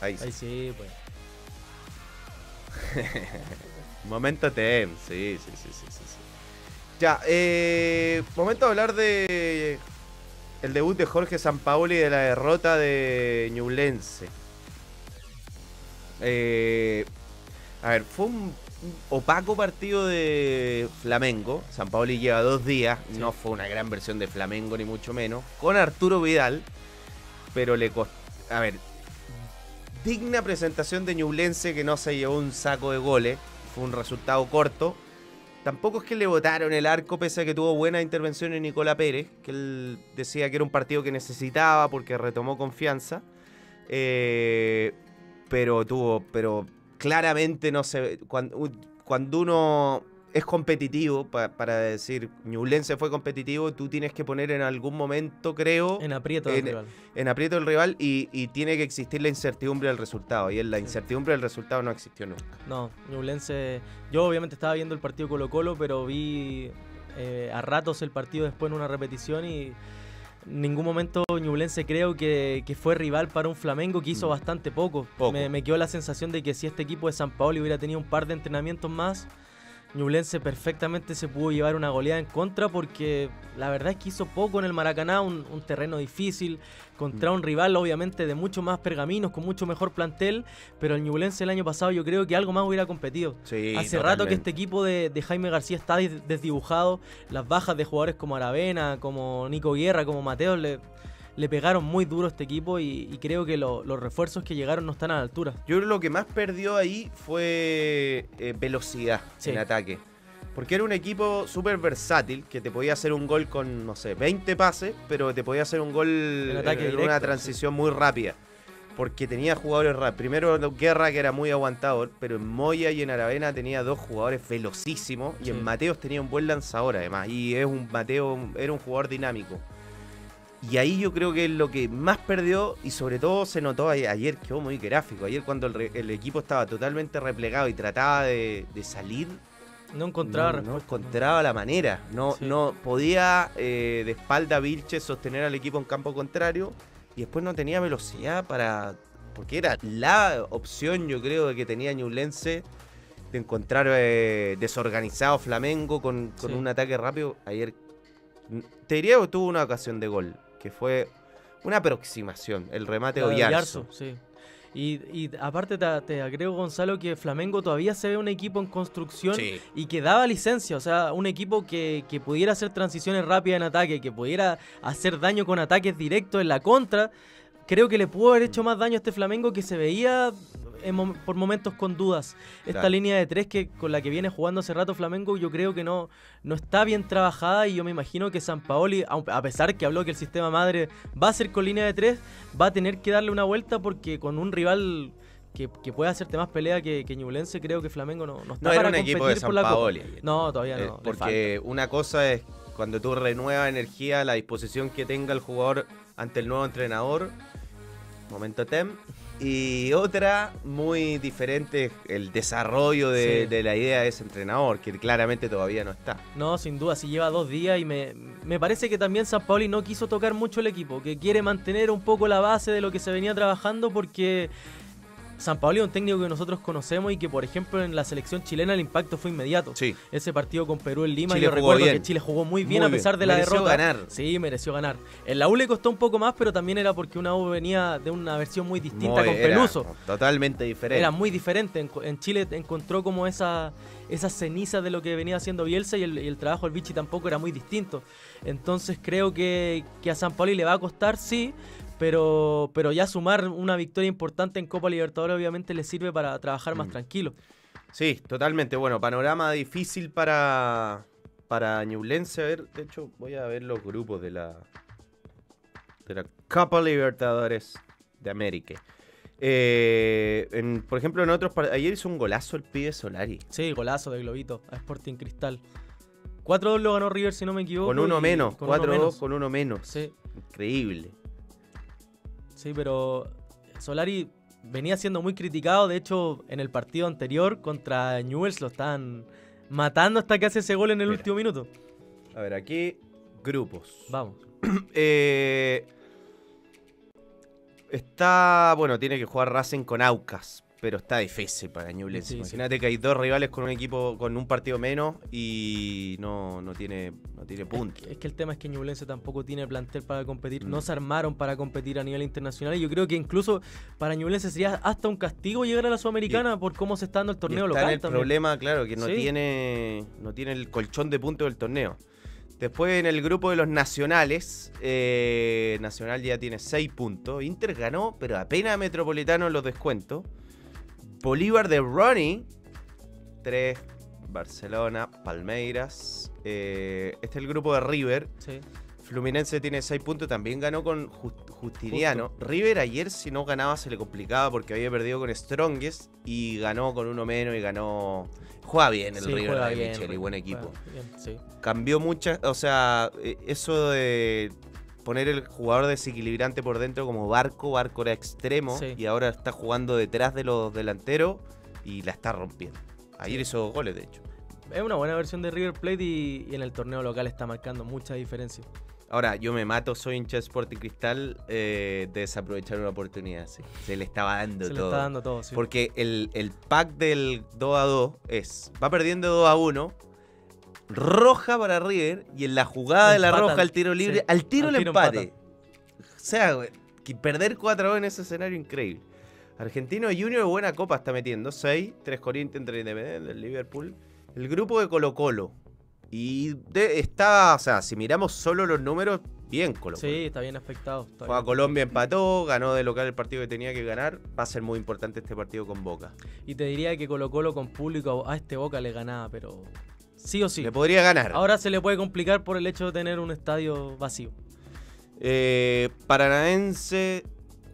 Ahí sí, Ahí sí pues. Momento TEM, sí, sí, sí, sí, sí. Ya, eh, momento de hablar de el debut de Jorge Sampaoli y de la derrota de Ñublense. Eh, a ver, fue un opaco partido de Flamengo. Sampaoli lleva dos días, no fue una gran versión de Flamengo ni mucho menos. Con Arturo Vidal, pero le costó... A ver, digna presentación de Ñublense que no se llevó un saco de goles fue un resultado corto. Tampoco es que le votaron el arco, pese a que tuvo buena intervención en Nicola Pérez, que él decía que era un partido que necesitaba porque retomó confianza. Eh, pero tuvo, pero claramente no se. Cuando, cuando uno es competitivo, pa- para decir, Ñublense fue competitivo, tú tienes que poner en algún momento, creo, En aprieto del rival. en aprieto el rival y, y tiene que existir la incertidumbre del resultado. Y en la incertidumbre del resultado no existió nunca. No, Ñublense. Yo obviamente estaba viendo el partido Colo-Colo, pero vi eh, a ratos el partido después en una repetición y ningún momento Ñublense creo que, que fue rival para un Flamengo que hizo Mm. bastante poco. Poco. Me, me quedó la sensación de que si este equipo de San Paolo hubiera tenido un par de entrenamientos más, Ñublense perfectamente se pudo llevar una goleada en contra porque la verdad es que hizo poco en el Maracaná, un, un terreno difícil, contra un rival obviamente de mucho más pergaminos, con mucho mejor plantel, pero el Ñublense el año pasado yo creo que algo más hubiera competido. Sí, Hace rato que este equipo de, de Jaime García está des- desdibujado. Las bajas de jugadores como Aravena, como Nico Guerra, como Mateo le, le pegaron muy duro a este equipo y, y creo que lo- los refuerzos que llegaron no están a la altura. Yo creo que lo que más perdió ahí fue eh, velocidad Sí. en ataque. Porque era un equipo súper versátil que te podía hacer un gol con, no sé, 20 pases, pero te podía hacer un gol en, ataque en directo, una sí. transición muy rápida. Porque tenía jugadores rápidos. Primero Guerra, que era muy aguantador, pero en Moya y en Aravena tenía dos jugadores velocísimos. Y Sí. en Mateos tenía un buen lanzador, además. Y es un Mateo, era un jugador dinámico. Y ahí yo creo que es lo que más perdió y sobre todo se notó ayer, quedó muy gráfico. Ayer cuando el, equipo estaba totalmente replegado y trataba de, de salir, No encontraba no, no respuesta, ¿no? encontraba la manera. No, Sí. no podía eh, de espalda a Vilches sostener al equipo en campo contrario y después no tenía velocidad para... Porque era la opción, yo creo, de que tenía Ñublense de encontrar eh, desorganizado Flamengo con, con Sí. un ataque rápido. Ayer, te diría que tuvo una ocasión de gol, que fue una aproximación, el remate de Oyarzo. Oyarzo, sí. Y, y aparte te, te agrego, Gonzalo, que Flamengo todavía se ve un equipo en construcción Sí. y que daba licencia, o sea, un equipo que, que pudiera hacer transiciones rápidas en ataque, que pudiera hacer daño con ataques directos en la contra. Creo que le pudo haber hecho más daño a este Flamengo que se veía en por momentos con dudas. Esta Claro. línea de tres que con la que viene jugando hace rato Flamengo, yo creo que no, no está bien trabajada y yo me imagino que San Paoli, a pesar que habló que el sistema madre va a ser con línea de tres, va a tener que darle una vuelta porque con un rival que, que pueda hacerte más pelea que, que Ñublense, creo que Flamengo no, no está No era para un equipo de por San. Paoli. No, todavía no. Eh, porque una cosa es cuando tú renuevas energía, la disposición que tenga el jugador ante el nuevo entrenador, momento tem. Y otra muy diferente, el desarrollo de, Sí. de la idea de ese entrenador, que claramente todavía no está. No, sin duda, si lleva dos días y me, me parece que también San Paoli no quiso tocar mucho el equipo, que quiere mantener un poco la base de lo que se venía trabajando porque San Paoli es un técnico que nosotros conocemos y que, por ejemplo, en la selección chilena el impacto fue inmediato. Sí. Ese partido con Perú en Lima, Chile yo recuerdo bien. que Chile jugó muy bien Muy a pesar bien. de la Mereció derrota. ganar. Sí, mereció ganar. En la U le costó un poco más, pero también era porque una U venía de una versión muy distinta Muy- con era Peluso. Totalmente diferente. Era muy diferente. En, en Chile encontró como esa, esa ceniza de lo que venía haciendo Bielsa y el, y el trabajo del Vichy tampoco era muy distinto. Entonces creo que, que a San Pauli le va a costar, sí, pero, pero ya sumar una victoria importante en Copa Libertadores obviamente le sirve para trabajar más Mm. tranquilo. Sí, totalmente. Bueno, panorama difícil para, para Ñublense. A ver, de hecho, voy a ver los grupos de la, de la Copa Libertadores de América. Eh, en- por ejemplo, en otros ayer hizo un golazo el pibe Solari. Sí, golazo de Globito a Sporting Cristal. 4-2 lo ganó River si no me equivoco. Con uno menos, con uno 4-2 menos. con uno menos. Sí, Increíble. Sí, pero Solari venía siendo muy criticado. De hecho, en el partido anterior contra Newells lo estaban matando hasta que hace ese gol en el Mira. último minuto. A ver, aquí grupos. Vamos. Eh, está, bueno, tiene que jugar Racing con Aucas, pero está difícil para Ñublense. Imagínate que hay dos rivales con un equipo con un partido menos y no, no tiene no tiene puntos. Es que el tema es que Ñublense tampoco tiene plantel para competir. Mm. No se armaron para competir a nivel internacional. Y yo creo que incluso para Ñublense sería hasta un castigo llegar a la Sudamericana por cómo se está dando el Y torneo está local en el también. problema, claro, que no Sí. tiene no tiene el colchón de puntos del torneo. Después en el grupo de los nacionales, eh, Nacional ya tiene 6 puntos. Inter ganó, pero apenas Metropolitano en los descuentos. Bolívar de Ronnie, 3. Barcelona, Palmeiras. eh, este es el grupo de River. Sí. Fluminense tiene 6 puntos, también ganó con Just- Justiniano. River ayer si no ganaba se le complicaba porque había perdido con Strongest y ganó con uno menos y ganó... Juega bien el Sí, River de Micheli, buen equipo. bien, sí. Cambió muchas, o sea, eh, eso de poner el jugador desequilibrante por dentro como Barco, Barco era extremo Sí. y ahora está jugando detrás de los delanteros y la está rompiendo. Ayer hizo goles, de hecho. Es una buena versión de River Plate y, y en el torneo local está marcando mucha diferencia. Ahora, yo me mato, soy hincha de Sporting Cristal eh, de desaprovechar una oportunidad. sí. Se le estaba dando Se le todo. está dando todo, sí. Porque el, el pack del 2 a 2 es, va perdiendo 2 a 1, roja para River y en la jugada de la roja al tiro libre, sí, al tiro al el tiro empate. O sea, que perder 4 a 2 en ese escenario increíble. Argentino Junior buena copa está metiendo, 6, 3 Corinthians, 3 Independiente, Liverpool. El grupo de Colo Colo. Y de- está, o sea, si miramos solo los números, bien Colo Colo. Sí, está bien afectado. está Fue a bien. Colombia, empató, ganó de local el partido que tenía que ganar. Va a ser muy importante este partido con Boca. Y te diría que Colo Colo con público a este Boca le ganaba, pero sí o sí. Le podría ganar. Ahora se le puede complicar por el hecho de tener un estadio vacío. Eh, Paranaense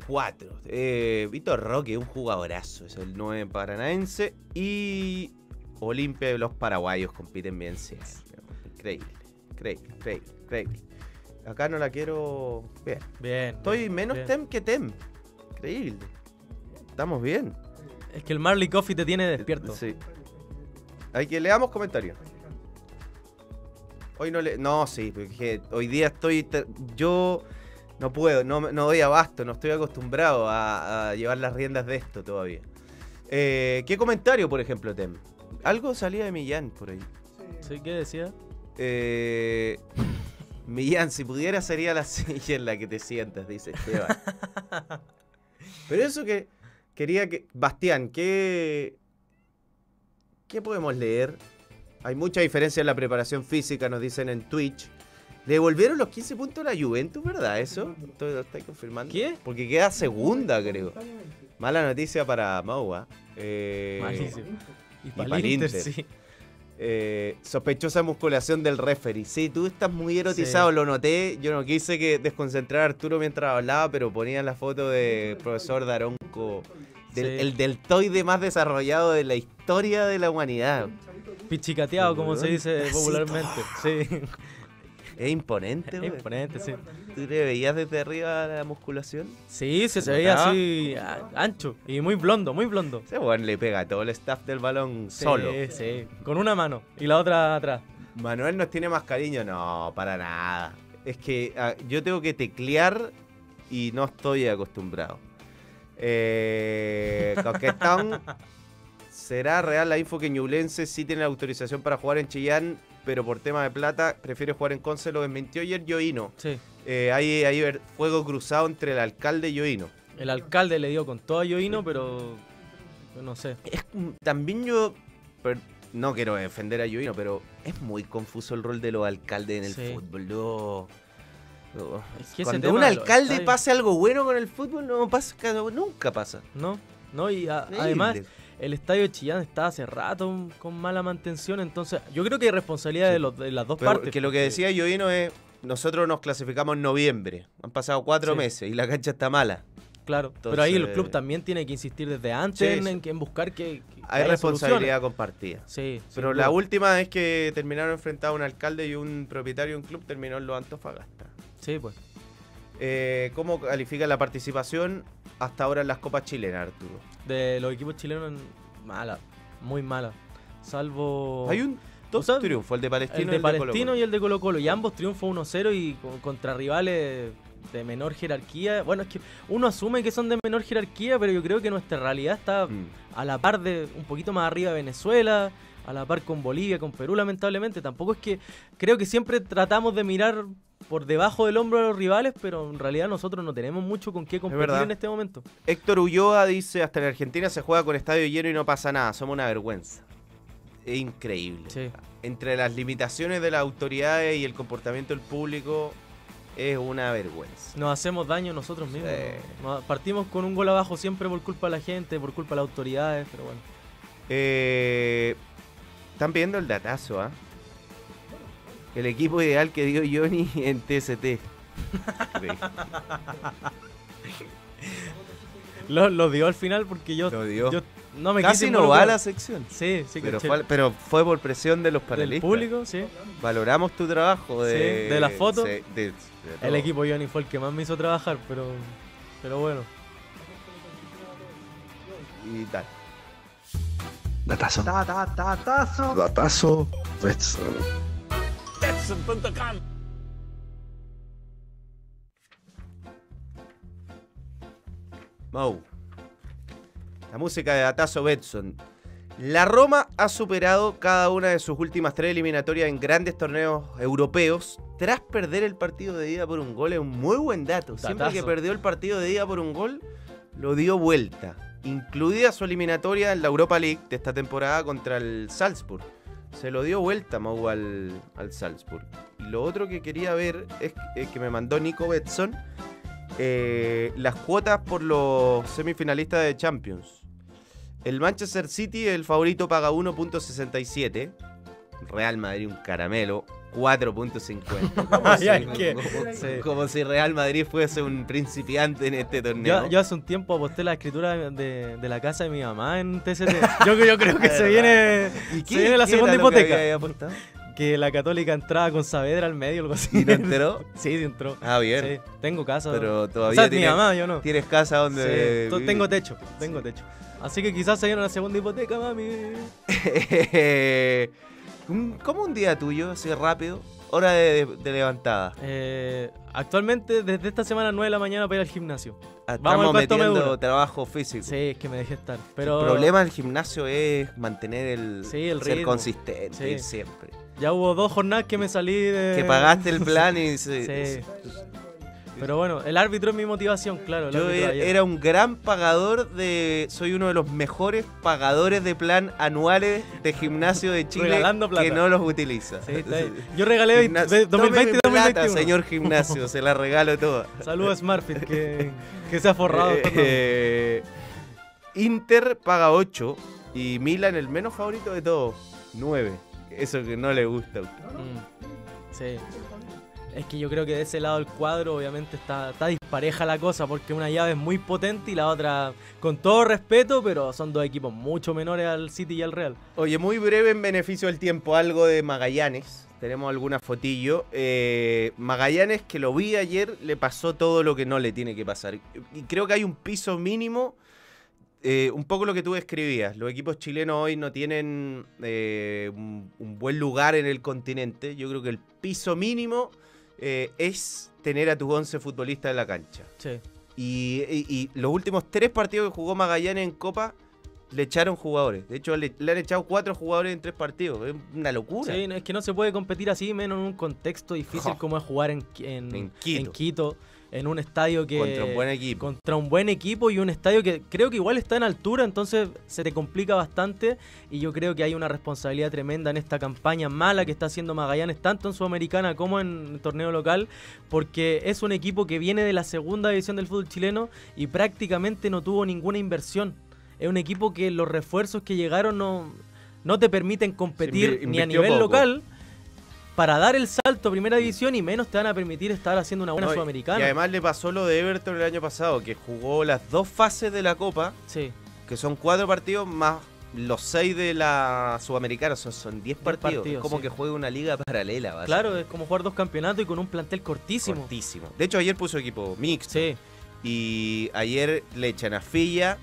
4. Eh, Vitor Roque, un jugadorazo, es el 9 paranaense. Y Olimpia de los paraguayos compiten bien, sí. Increíble, increíble, increíble, increíble. Acá no la quiero ver. Bien. Estoy bien, menos bien. tem que tem. Increíble. Estamos bien. Es que el Marley Coffee te tiene despierto. Sí. Hay que leamos comentarios. Hoy no le. No, sí, porque hoy día estoy. Yo no puedo, no, no doy abasto, no estoy acostumbrado a, a llevar las riendas de esto todavía. Eh, ¿Qué comentario, por ejemplo, Tem? Algo salía de Millán por ahí. ¿Sí? ¿Qué decía? Eh, Millán, si pudiera sería la silla en la que te sientas, dice Esteban. Pero eso que quería que. Bastián, ¿qué. ¿Qué podemos leer? Hay mucha diferencia en la preparación física, nos dicen en Twitch. Le devolvieron los 15 puntos a la Juventus, ¿verdad? ¿Eso? ¿Todo ¿Lo estáis confirmando? ¿Qué? Porque queda segunda, creo. Mala noticia para Maua. Eh, Malísimo. Y para para el el Inter, Inter. sí. eh, sospechosa musculación del referee. Sí, tú estás muy erotizado, Sí. lo noté. Yo no quise que desconcentrar a Arturo mientras hablaba, pero ponían la foto de profesor Daronco. Del, Sí. El deltoide más desarrollado de la historia de la humanidad. Pichicateado, como se dice popularmente. Sí. Es imponente, Es güey. imponente, sí. ¿Tú te veías desde arriba la musculación? Sí, se, ¿Se veía notaba? así a- ancho y muy blondo, muy blondo. Ese weón le pega a todo el staff del balón Sí, solo. Sí, con una mano y la otra atrás. Manuel nos tiene más cariño. No, para nada. Es que ah, yo tengo que teclear y no estoy acostumbrado. Eh, Coquetón. ¿Será real la info que Ñublense sí tiene la autorización para jugar en Chillán, pero por tema de plata prefiere jugar en Conce? Lo desmintió ayer Yoino. Sí. Eh, hay, hay fuego cruzado entre el alcalde y Yoino. El alcalde le dio con todo a Yoino, pero no sé. Es, también yo no quiero defender a Yoino, pero es muy confuso el rol de los alcaldes en el Sí. fútbol. Es que cuando un alcalde pase algo bueno con el fútbol, no pasa, nunca pasa. No, no, y a- además el estadio de Chillán está hace rato con mala mantención, entonces yo creo que hay responsabilidad de, los- de las dos Pero partes. que lo que decía Yoino es, nosotros nos clasificamos en noviembre, han pasado cuatro Sí. meses y la cancha está mala. Claro, pero ahí el club también tiene que insistir desde antes Sí, en, sí. en que- en buscar que, que Hay responsabilidad compartida. Sí, Pero la última vez que terminaron enfrentados un alcalde y un propietario de un club terminó en los Antofagasta. Sí, pues. Eh, ¿Cómo califica la participación hasta ahora en las copas chilenas, Arturo? De los equipos chilenos, mala, muy mala. Salvo Hay un dos O sea, triunfos, el de Palestino el y de el Palestino Colo-Colo. y el de Colo Colo. Y ambos triunfos 1-0 y co- contra rivales de menor jerarquía. Bueno, es que uno asume que son de menor jerarquía, pero yo creo que nuestra realidad está Mm. a la par de un poquito más arriba de Venezuela, a la par con Bolivia, con Perú, lamentablemente. Tampoco es que creo que siempre tratamos de mirar por debajo del hombro de los rivales, pero en realidad nosotros no tenemos mucho con qué competir en este momento. Héctor Ulloa dice, hasta en Argentina se juega con estadio lleno y no pasa nada, somos una vergüenza. Es increíble. Sí. Entre las limitaciones de las autoridades y el comportamiento del público, es una vergüenza. Nos hacemos daño nosotros mismos. Sí. Nos- partimos con un gol abajo siempre por culpa de la gente, por culpa de las autoridades, pero bueno. Eh, Están viendo el datazo, ¿ah? El equipo ideal que dio Johnny en TST. Lo, lo dio al final porque yo, Lo dio. yo no me Casi quise no va a la sección. Sí, sí, Pero fue, pero fue por presión de los Del panelistas. público, sí. Valoramos tu trabajo de, Sí, de la foto. sí, de- de El equipo Johnny fue el que más me hizo trabajar, pero, pero bueno. Y tal. Datazo. Datazo. Betson. Mau. La música de Datazo Betson. La Roma ha superado cada una de sus últimas tres eliminatorias en grandes torneos europeos tras perder el partido de ida por un gol. Es un muy buen dato. Siempre que perdió el partido de ida por un gol, lo dio vuelta. Incluida su eliminatoria en la Europa League de esta temporada contra el Salzburg. Se lo dio vuelta Mau al, al Salzburg. Y lo otro que quería ver es eh, que me mandó Nico Betson eh, las cuotas por los semifinalistas de Champions. El Manchester City, el favorito, paga 1.67. Real Madrid, un caramelo, 4.50. Como, si- qué- como- sí. como si Real Madrid fuese un principiante en este torneo. Yo, yo hace un tiempo aposté la escritura de, de la casa de mi mamá en TST. Yo, yo creo que se viene, ¿Y se viene la qué segunda era lo que hipoteca. había apostado? Que la católica entraba con Saavedra al medio, algo así. ¿Y no enteró? Sí, sí entró. Ah, bien. Sí, tengo casa. Pero o todavía sea, mi tienes, mamá, yo no. tienes casa donde. Sí, tengo techo, tengo techo. Así que quizás se viene la segunda hipoteca, mami. ¿Cómo un día tuyo, así rápido? Hora de, de levantada. Eh, actualmente, desde esta semana 9 de la mañana para ir al gimnasio. Ah, Vamos Estamos me metiendo trabajo físico. Sí, es que me dejé estar. Pero El problema del gimnasio es mantener el, Sí, el ser consistente, Sí. ir siempre. ya hubo dos jornadas que me salí de. Que pagaste el plan y se- Sí. Pero bueno, el árbitro es mi motivación, claro. el Yo de era, un gran pagador de. Soy uno de los mejores pagadores de plan anuales de gimnasio de Chile Regalando plata. que no los utiliza. Sí, está. Yo regalé Gimnasio- 20 2020 y Tome mi 2021. plata, señor gimnasio, se la regalo toda. Saludos a Smartfit que, que se ha forrado. Eh, eh, Inter paga 8 y Milan el menos favorito de todos, 9. Eso que no le gusta. a usted. Mm, Sí. Es que yo creo que de ese lado del cuadro obviamente está, está dispareja la cosa porque una llave es muy potente y la otra con todo respeto, pero son dos equipos mucho menores al City y al Real. Oye, muy breve en beneficio del tiempo, algo de Magallanes. Tenemos alguna fotillo. Eh, Magallanes, que lo vi ayer, le pasó todo lo que no le tiene que pasar. Y creo que hay un piso mínimo. eh, un poco lo que tú describías. Los equipos chilenos hoy no tienen eh, un, un buen lugar en el continente. Yo creo que el piso mínimo eh, es tener a tus 11 futbolistas en la cancha. Sí. Y, y- y los últimos tres partidos que jugó Magallanes en Copa le echaron jugadores. De hecho, le, le han echado cuatro jugadores en tres partidos. Es una locura. Sí, no, es que no se puede competir así, menos en un contexto difícil como es jugar en, en, En Quito. en Quito, en un estadio que... Contra un buen equipo. Contra un buen equipo y un estadio que creo que igual está en altura, entonces se te complica bastante y yo creo que hay una responsabilidad tremenda en esta campaña mala que está haciendo Magallanes, tanto en Sudamericana como en el torneo local, porque es un equipo que viene de la segunda división del fútbol chileno y prácticamente no tuvo ninguna inversión. Es un equipo que los refuerzos que llegaron no, no te permiten competir ni a nivel poco. local para dar el salto a primera división y menos te van a permitir estar haciendo una buena No, sudamericana. Y además le pasó lo de Everton el año pasado, que jugó las dos fases de la Copa, sí. que son cuatro partidos más los seis de la Sudamericana, son, son diez partidos. partidos, es como sí. que juega una liga paralela, básicamente. Claro, es como jugar dos campeonatos y con un plantel cortísimo. Cortísimo. De hecho, ayer puso equipo mixto. Sí, Y ayer le echan a Filla.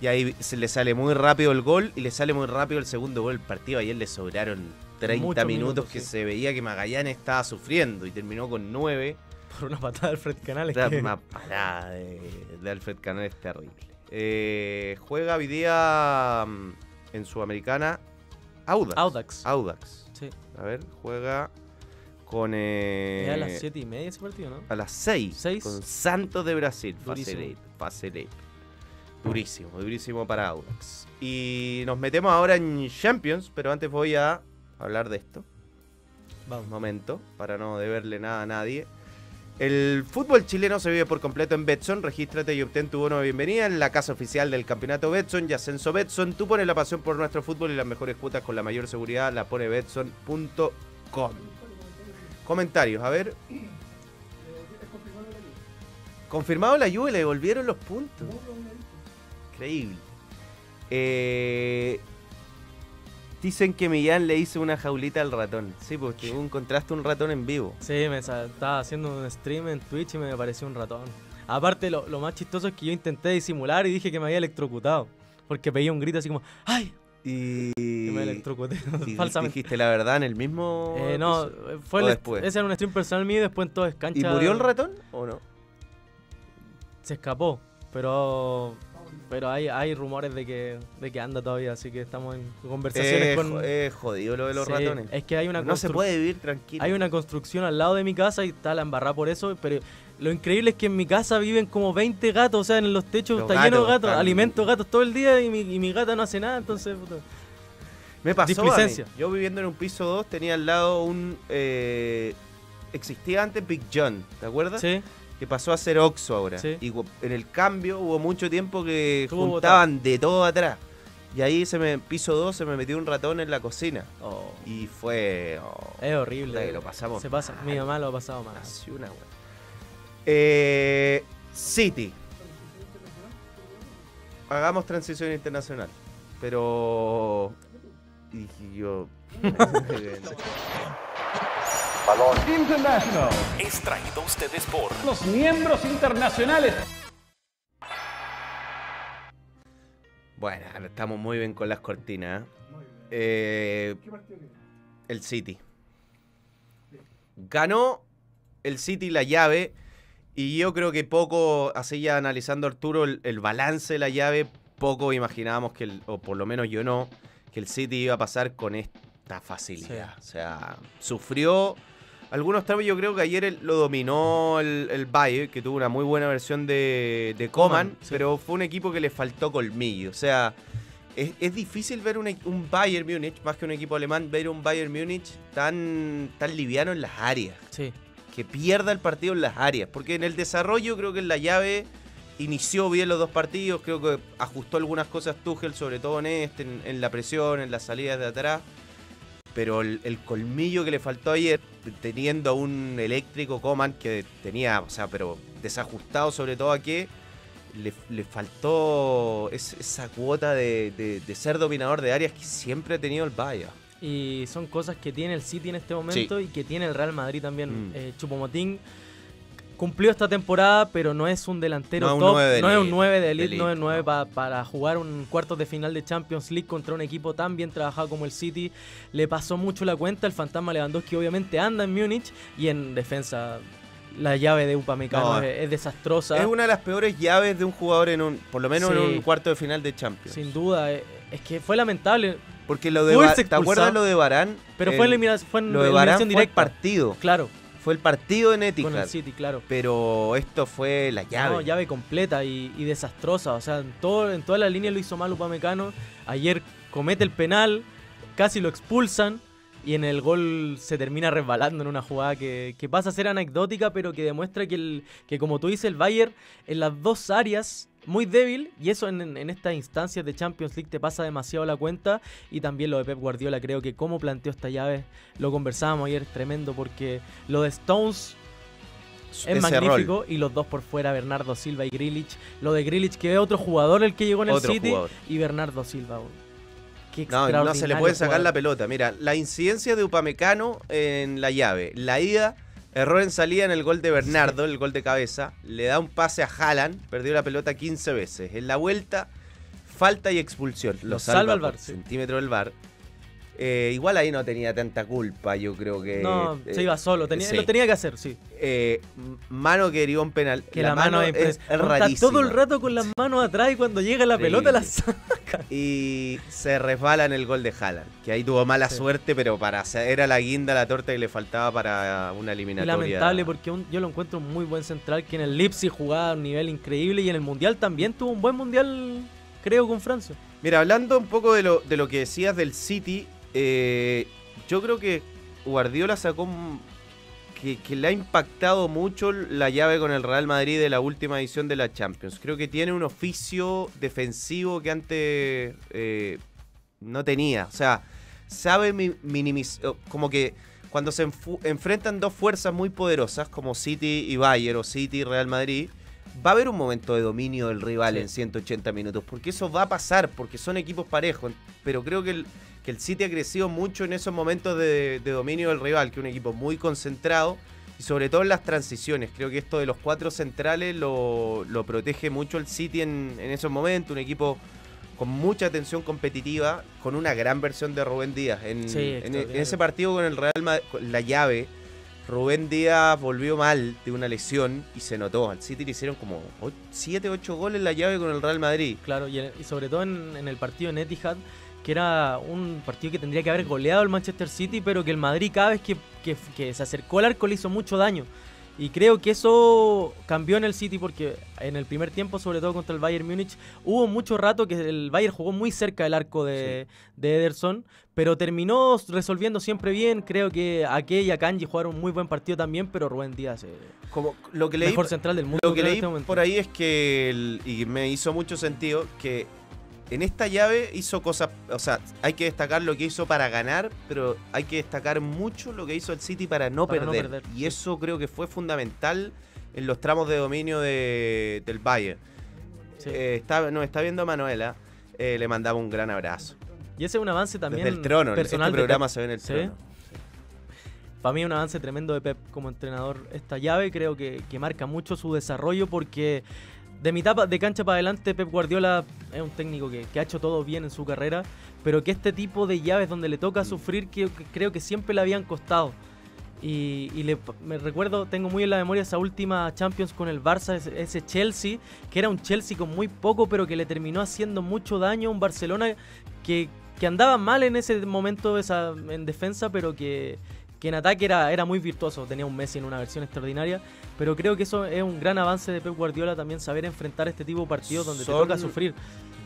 Y ahí se le sale muy rápido el gol y le sale muy rápido el segundo gol del partido. Ayer le sobraron 30 Muchos minutos, minutos, que sí. se veía que Magallanes estaba sufriendo y terminó con 9. por una patada del Fred Canales. Que- Una parada de, de Alfred Canales terrible. Eh, juega hoy día mm, en Sudamericana Audax. Audax. Audax. Sí. A ver, juega con. eh, a las 7 y media ese partido, ¿no? a las 6. Seis. Con Santos de Brasil. Facilate. Durísimo, durísimo para Audax. Y nos metemos ahora en Champions, pero antes voy a hablar de esto. Un Vamos. momento, para no deberle nada a nadie. El fútbol chileno se vive por completo en Betson. Regístrate y obtén tu bono de bienvenida en la casa oficial del campeonato Betson y Ascenso Betson. Tú pones la pasión por nuestro fútbol y las mejores cuotas con la mayor seguridad la pone Betson.com. Comentarios, a ver. Confirmado la Juve, le devolvieron los puntos. Increíble. Eh, dicen que Millán le hizo una jaulita al ratón. Sí, porque tú encontraste un ratón en vivo. Sí, me estaba haciendo un stream en Twitch y me apareció un ratón. Aparte, lo, lo más chistoso es que yo intenté disimular y dije que me había electrocutado. Porque pedía un grito así como ¡Ay! Y, Y me electrocuté y falsamente. dijiste la verdad en el mismo. Eh, no, fue ¿O el- después? ese era un stream personal mío y después en todo es cancha. ¿Y murió el ratón o no? Se escapó, pero pero hay, hay rumores de que, de que anda todavía, así que estamos en conversaciones Es con... es jodido lo de los Sí, ratones. Es que hay una no se puede vivir tranquilo. Hay una construcción al lado de mi casa y está la embarrada por eso, pero lo increíble es que en mi casa viven como 20 gatos, o sea, en los techos Los está lleno de gatos están- alimento gatos todo el día y mi, y mi gata no hace nada, entonces... puta. Me pasó a mí. Displicencia. Yo viviendo en un piso 2 tenía al lado un... eh, existía antes Big John, ¿te acuerdas? Sí, Que pasó a ser Oxxo ahora. Sí. Y en el cambio hubo mucho tiempo que juntaban de todo atrás. Y ahí se me, piso 2 se me metió un ratón en la cocina. Oh, Y fue... oh, es horrible. que lo pasamos Se pasa, mi mal. mamá lo ha pasado mal. Así una wea. Eh, City. Hagamos transición internacional. Pero. Y yo. Es traído a ustedes por Los miembros internacionales. bueno, ahora estamos muy bien con las cortinas. ¿eh? Eh, el City. Ganó el City la llave. Y yo creo que poco, así ya analizando Arturo, el, el balance de la llave, poco imaginábamos que, el- o por lo menos yo no, que el City iba a pasar con esta facilidad. O sea, sufrió algunos tramos. Yo creo que ayer el- lo dominó el, el Bayern, que tuvo una muy buena versión de, de Coman, Coman, sí. pero fue un equipo que le faltó colmillo. O sea, es, es difícil ver un, un Bayern Múnich, más que un equipo alemán, ver un Bayern Múnich tan, tan liviano en las áreas Sí, que pierda el partido en las áreas. Porque en el desarrollo creo que en la llave inició bien los dos partidos. Creo que ajustó algunas cosas Tuchel, sobre todo en este, en, en la presión, en las salidas de atrás. Pero el, el colmillo que le faltó ayer, teniendo a un eléctrico Coman que tenía, o sea, pero desajustado sobre todo a que le, le faltó es- esa cuota de, de- de ser dominador de áreas que siempre ha tenido el Bayern. y son cosas que tiene el City en este momento y que tiene el Real Madrid también. Mm. Eh, Chupomotín cumplió esta temporada, pero no es un delantero No un top, nueve de no es un elite, 9 de de elite, no es 9 no. pa- para jugar un cuartos de final de Champions League contra un equipo tan bien trabajado como el City. Le pasó mucho la cuenta, el fantasma Lewandowski obviamente anda en Múnich y en defensa la llave de Upamecano No, es, es desastrosa. Es una de las peores llaves de un jugador en un, por lo menos en un cuarto de final de Champions. Sin duda, eh, es que fue lamentable, Porque lo de ¿te acuerdas lo de Barán? pero El- fue, elimina- fue en lo de Barán eliminación fue el directa. partido. Claro, Fue el partido en con Etihad. el City, claro. Pero esto fue la llave. No, llave completa y, y desastrosa. O sea, en, todo, en toda la línea lo hizo mal Upamecano. Ayer comete el penal, casi lo expulsan y en el gol se termina resbalando en una jugada que, que pasa a ser anecdótica, pero que demuestra que, el, que como tú dices, el Bayern en las dos áreas muy débil y eso en, en estas instancias de Champions League te pasa demasiado la cuenta y también lo de Pep Guardiola creo que como planteó esta llave lo conversábamos ayer tremendo porque lo de Stones es Ese magnífico rol. y los dos por fuera, Bernardo Silva y Grilich. Lo de Grilich, que es otro jugador el que llegó en el City, jugador. y Bernardo Silva. Qué No, no se le puede sacar la pelota. Mira, la incidencia de Upamecano en la llave. La ida, error en salida en el gol de Bernardo, el gol de cabeza. Le da un pase a Haaland, perdió la pelota 15 veces. En la vuelta, falta y expulsión. Lo, Lo salva, salva el sí. centímetro del VAR. Eh, igual ahí no tenía tanta culpa, yo creo que. No, eh, se iba solo, tenía, sí. lo tenía que hacer, sí. Eh, mano que herió un penal. Que la, mano, es, es, es Está todo el rato con las manos atrás y cuando llega la pelota la saca. y se resbala en el gol de Haaland. Que ahí tuvo mala suerte, pero para era la guinda, la torta que le faltaba para una Y eliminatoria. lamentable porque un- yo lo encuentro un muy buen central que en el Leipzig jugaba a un nivel increíble y en el Mundial también tuvo un buen Mundial, creo, con Francia. Mira, hablando un poco de lo, de lo que decías del City, eh, yo creo que Guardiola sacó que, que le ha impactado mucho la llave con el Real Madrid de la última edición de la Champions. Creo que tiene un oficio defensivo que antes eh, no tenía. O sea, sabe mi- minimizar, como que cuando se enfrentan dos fuerzas muy poderosas como City y Bayern o City y Real Madrid, va a haber un momento de dominio del rival Sí. en 180 minutos, porque eso va a pasar, porque son equipos parejos, pero creo que el, que el City ha crecido mucho en esos momentos de, de dominio del rival, que es un equipo muy concentrado y sobre todo en las transiciones. Creo que esto de los cuatro centrales lo, lo protege mucho el City en, en esos momentos, un equipo con mucha atención competitiva, con una gran versión de Rubén Díaz. En, Sí, en- ese partido con el Real Madrid, la llave, Rubén Díaz volvió mal de una lesión y se notó. Al City le hicieron como 7, 8 goles la llave con el Real Madrid. Claro, y, sobre todo en, en el partido en Etihad, que era un partido que tendría que haber goleado el Manchester City, pero que el Madrid cada vez que, que- que se acercó al arco le hizo mucho daño. Y creo que eso cambió en el City porque en el primer tiempo, sobre todo contra el Bayern Múnich, hubo mucho rato que el Bayern jugó muy cerca del arco de, de Ederson, pero terminó resolviendo siempre bien. Creo que Ake y Akanji jugaron un muy buen partido también, pero Rubén Díaz, eh, Como lo que leí, mejor central del mundo. lo que creo, en leí este por ahí es que, el- y me hizo mucho sentido, que en esta llave hizo cosas, o sea, hay que destacar lo que hizo para ganar, pero hay que destacar mucho lo que hizo el City para no, Para no perder. Y eso creo que fue fundamental en los tramos de dominio de- del Bayern. Sí. Eh, está, no, está viendo a Manuela, eh, le mandaba un gran abrazo. Y ese es un avance también Desde el trono, personal este programa se ve en el ¿Sí? trono. Para mí es un avance tremendo de Pep como entrenador. Esta llave creo que, que marca mucho su desarrollo porque de mitad de cancha para adelante Pep Guardiola es un técnico que, que ha hecho todo bien en su carrera, pero que este tipo de llaves donde le toca sufrir que, que creo que siempre le habían costado. Y, y le- me recuerdo, tengo muy en la memoria esa última Champions con el Barça, ese, ese Chelsea, que era un Chelsea con muy poco, pero que le terminó haciendo mucho daño a un Barcelona que, que andaba mal en ese momento esa, en defensa, pero que, que en ataque era, era muy virtuoso. Tenía un Messi en una versión extraordinaria, pero creo que eso es un gran avance de Pep Guardiola también, saber enfrentar este tipo de partidos donde Son- te toca sufrir.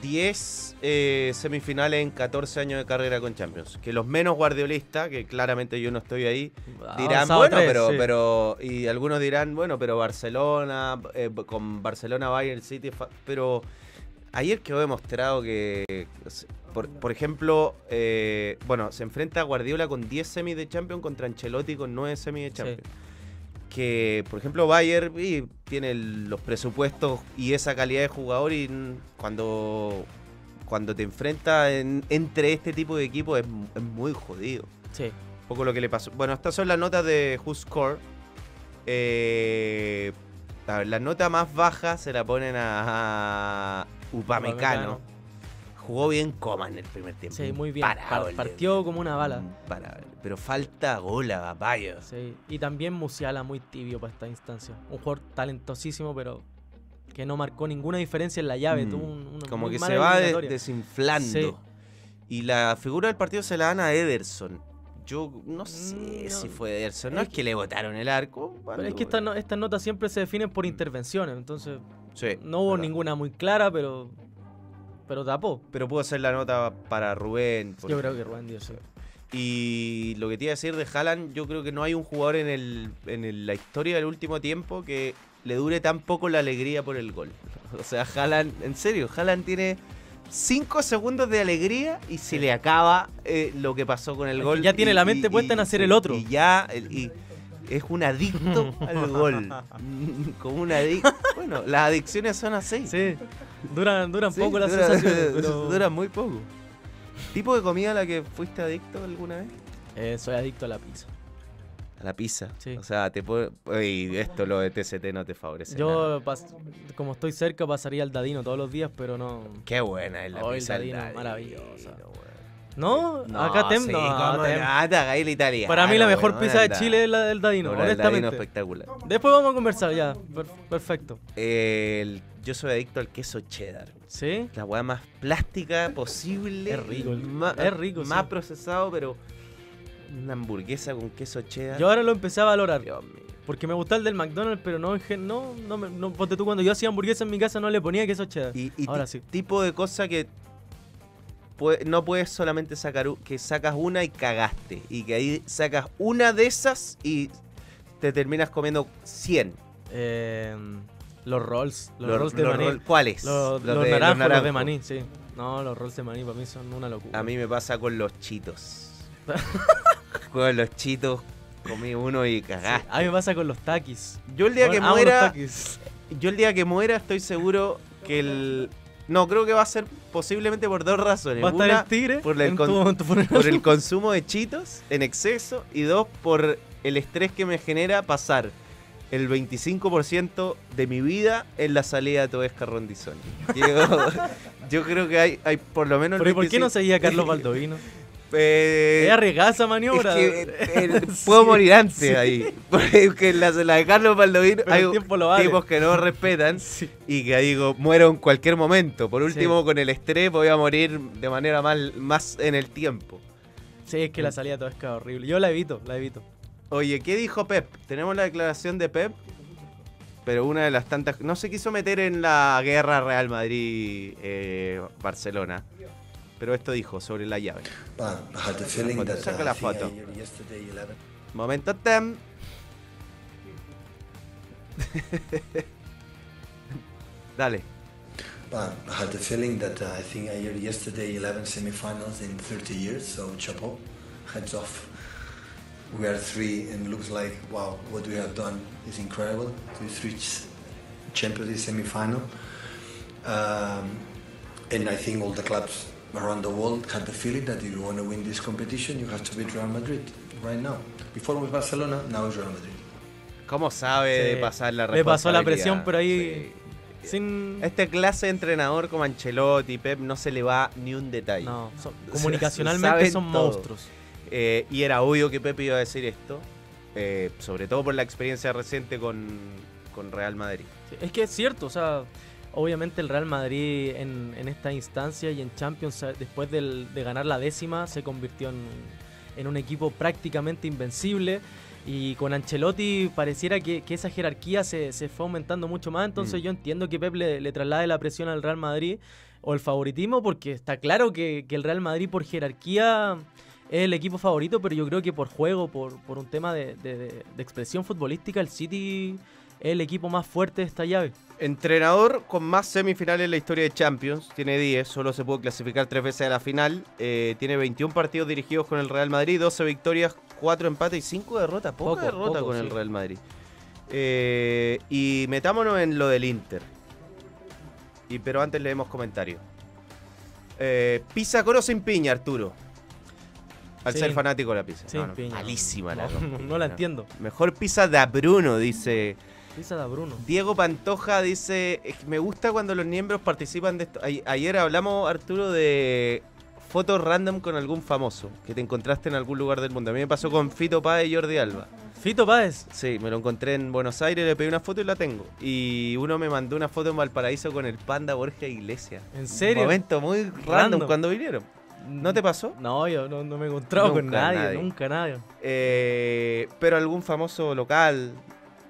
10 eh, semifinales en 14 años de carrera con Champions. Que los menos guardiolistas, que claramente yo no estoy ahí, dirán, Avanzado bueno, tres, pero, sí. pero, y algunos dirán, bueno, pero Barcelona, eh, con Barcelona, Bayern City, pero ayer quedó demostrado que, por, por ejemplo, eh, bueno, se enfrenta a Guardiola con 10 semis de Champions contra Ancelotti con 9 semis de Champions. Que, por ejemplo, Bayern y, tiene los presupuestos y esa calidad de jugador y cuando, cuando te enfrentas en- entre este tipo de equipos es, es muy jodido Sí. un poco lo que le pasó. Bueno, estas son las notas de Who Score. Eh, la nota más baja se la ponen a, a Upamecano. Upamecano. Jugó bien coma en el primer tiempo. Sí, muy bien. Imparable. Par- partió como una bala. Imparable. Pero falta gol a Bayo. Sí, y también Musiala muy tibio para esta instancia. Un jugador talentosísimo, pero que no marcó ninguna diferencia en la llave. Mm. Tuvo un- una Como que se va de- desinflando. Sí. Y la figura del partido se la dan a Ederson. Yo no sé Mm, no. si fue Ederson. No Es es que le botaron el arco. Pero es que estas no- estas notas siempre se definen por intervenciones, entonces Sí, no hubo verdad. ninguna muy clara, pero pero tapó. Pero pudo ser la nota para Rubén. Yo creo que Rubén Díaz sí. Y lo que te iba a decir de Haaland, yo creo que no hay un jugador en, el, en el- la historia del último tiempo que le dure tan poco la alegría por el gol. O sea, Haaland, en serio, Haaland tiene 5 segundos de alegría y se le acaba eh, lo que pasó con el Es gol. ya tiene y- la mente y- puesta en hacer el otro. Y ya, y es un adicto al gol. Como un adicto. Bueno, las adicciones son así. Sí, duran, duran Sí, poco las dura- sensaciones, pero Duran muy poco. ¿Tipo de comida a la que fuiste adicto alguna vez? Eh, soy adicto a la pizza. A la pizza. Sí. O sea, te puede. Uy, esto lo de TCT no te favorece. nada. Yo, pas- como estoy cerca, pasaría al Dadino todos los días, pero no. Qué buena es la Oh, el pizza. del Dadino, Dadino, maravillosa. weón. ¿No? No, Acá tem, sí, no, te hagáis la italiana, Para mí la mejor pizza de. Chile es la del Dadino, No, la del Dadino honestamente. espectacular. Después vamos a conversar ya. Per- perfecto. El- yo soy adicto al queso cheddar. ¿Sí? La weá más plástica posible. Es rico, el- es rico, Más sí. procesado, pero. Una hamburguesa con queso cheddar. Yo ahora lo empecé a valorar. Dios mío. Porque me gusta el del McDonald's, pero no, no, no, no, ponte tú cuando yo hacía hamburguesa en mi casa no le ponía queso cheddar. Y, y Ahora sí. tipo de cosa que no puedes solamente sacar que sacas una y cagaste. Y que ahí sacas una de esas y te terminas comiendo 100. Eh, los rolls, los, Los- rolls de los maní. roll- ¿Cuáles? Los, Los de- los naranjos, de maní, sí. No, los rolls de maní para mí son una locura. A mí me pasa con los chitos. Con los chitos comí uno y cagaste. A mí me pasa con los taquis. Yo el día que Bueno, muera, yo el día que muera estoy seguro que el no creo que va a ser posiblemente por dos razones. ¿Va a estar Una, el tigre por el, en con- tu- en tu funeral? por el consumo de chitos en exceso y dos por el estrés que me genera pasar el 25% de mi vida en la salida de Toesca Rondizoni. Yo, yo creo que hay, hay por lo menos Pero ¿y por qué no 25? seguía Carlos Baldovino? Eh, Es arriesgada esa maniobra. es que, eh, puedo morir antes ahí. Porque en la, la de Carlos Baldovino hay vale. tipos que no respetan Sí. y que digo, muero en cualquier momento. Por último, con el estrés voy a morir de manera mal, más en el tiempo. Sí, es que la salida todo es horrible. Yo la evito, la evito. Oye, ¿qué dijo Pep? Tenemos la declaración de Pep, pero una de las tantas... No se quiso meter en la guerra Real Madrid-Barcelona. Pero esto dijo sobre la llave. Saca la foto. I- yesterday 11 Momento tem. Dale. I had the feeling that uh, I think I heard yesterday 11 semifinals in 30 years, so chapeau, heads off. We are three, and looks like wow, what we have done is incredible. To reach Champions League semi-final, um, and I think all the clubs around the world had the feeling that if you want to win this competition, you have to beat Real Madrid right now. Before it was Barcelona, now it's Real Madrid. ¿Cómo sabe Sí. de pasar la Le pasó la presión, pero ahí. Sin. Este clase de entrenador como Ancelotti, Pep, no se le va ni un detalle. No, son- comunicacionalmente son todo. monstruos. Eh, y era obvio que Pep iba a decir esto, eh, sobre todo por la experiencia reciente con, con Real Madrid. Sí, Es que es cierto, o sea, obviamente el Real Madrid en, en esta instancia y en Champions, eh, después del- de ganar la décima, se convirtió en, en un equipo prácticamente invencible. Y con Ancelotti pareciera que, que esa jerarquía se, se fue aumentando mucho más. Entonces Mm. yo entiendo que Pep le, le traslade la presión al Real Madrid o el favoritismo, porque está claro que, que el Real Madrid por jerarquía es el equipo favorito, pero yo creo que por juego, por, por un tema de, de- de- de expresión futbolística, el City el equipo más fuerte de esta llave. Entrenador con más semifinales en la historia de Champions, tiene 10, solo se pudo clasificar tres veces a la final, eh, tiene 21 partidos dirigidos con el Real Madrid, 12 victorias, 4 empates y 5 derrotas, poca Poco, derrota poco, con el. Real Madrid. Eh, y metámonos en lo del Inter. Y, pero antes leemos comentarios. Eh, pizza con o sin piña, Arturo. Al ser fanático de la pizza. sin No, no, piña. Malísima la No, no la entiendo. Mejor pizza de Bruno, dice Bruno. Diego Pantoja dice, "Es que me gusta cuando los miembros participan de esto. Ay- ayer hablamos, Arturo, de fotos random con algún famoso que te encontraste en algún lugar del mundo. A mí me pasó con Fito Páez y Jordi Alba. Fito Páez. Sí, me lo encontré en Buenos Aires, le pedí una foto y la tengo. Y uno me mandó una foto en Valparaíso con el panda Borja Iglesias. ¿En serio? Un momento muy random, Random. cuando vinieron. ¿No te pasó? No, yo no, no me he encontrado con nadie. nunca nadie. Eh, pero algún famoso local.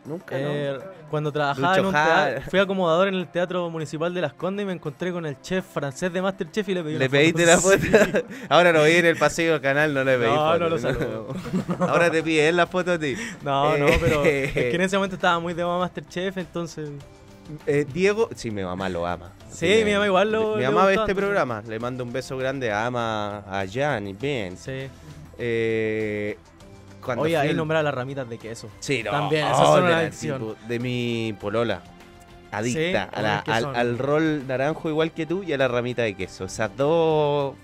Nunca. Eh, cuando trabajaba Lucho en un Jara. teatro, fui acomodador en el Teatro Municipal de Las Condes y me encontré con el chef francés de Masterchef y le pedí ¿Le una pediste la foto? Sí. Ahora lo vi en el pasillo del canal, no le pedí No, foto. no lo saludo. Ahora te pide él la foto a ti. No, no, Eh, pero es que en ese momento estaba muy de moda Masterchef, entonces... eh, Diego, sí, mi mamá lo ama. Sí, mi mamá igual lo- Mi mamá ve este programa. Le mando un beso grande. Ama a Jan y bien. Sí. Eh, cuando Oye, ahí al- nombrar las ramitas de queso. Sí, no. También, oh, son de una adicción. De mi polola. Adicta Sí, a la- oye, ¿qué al, rol naranjo igual que tú y a la ramita de queso. Esas dos.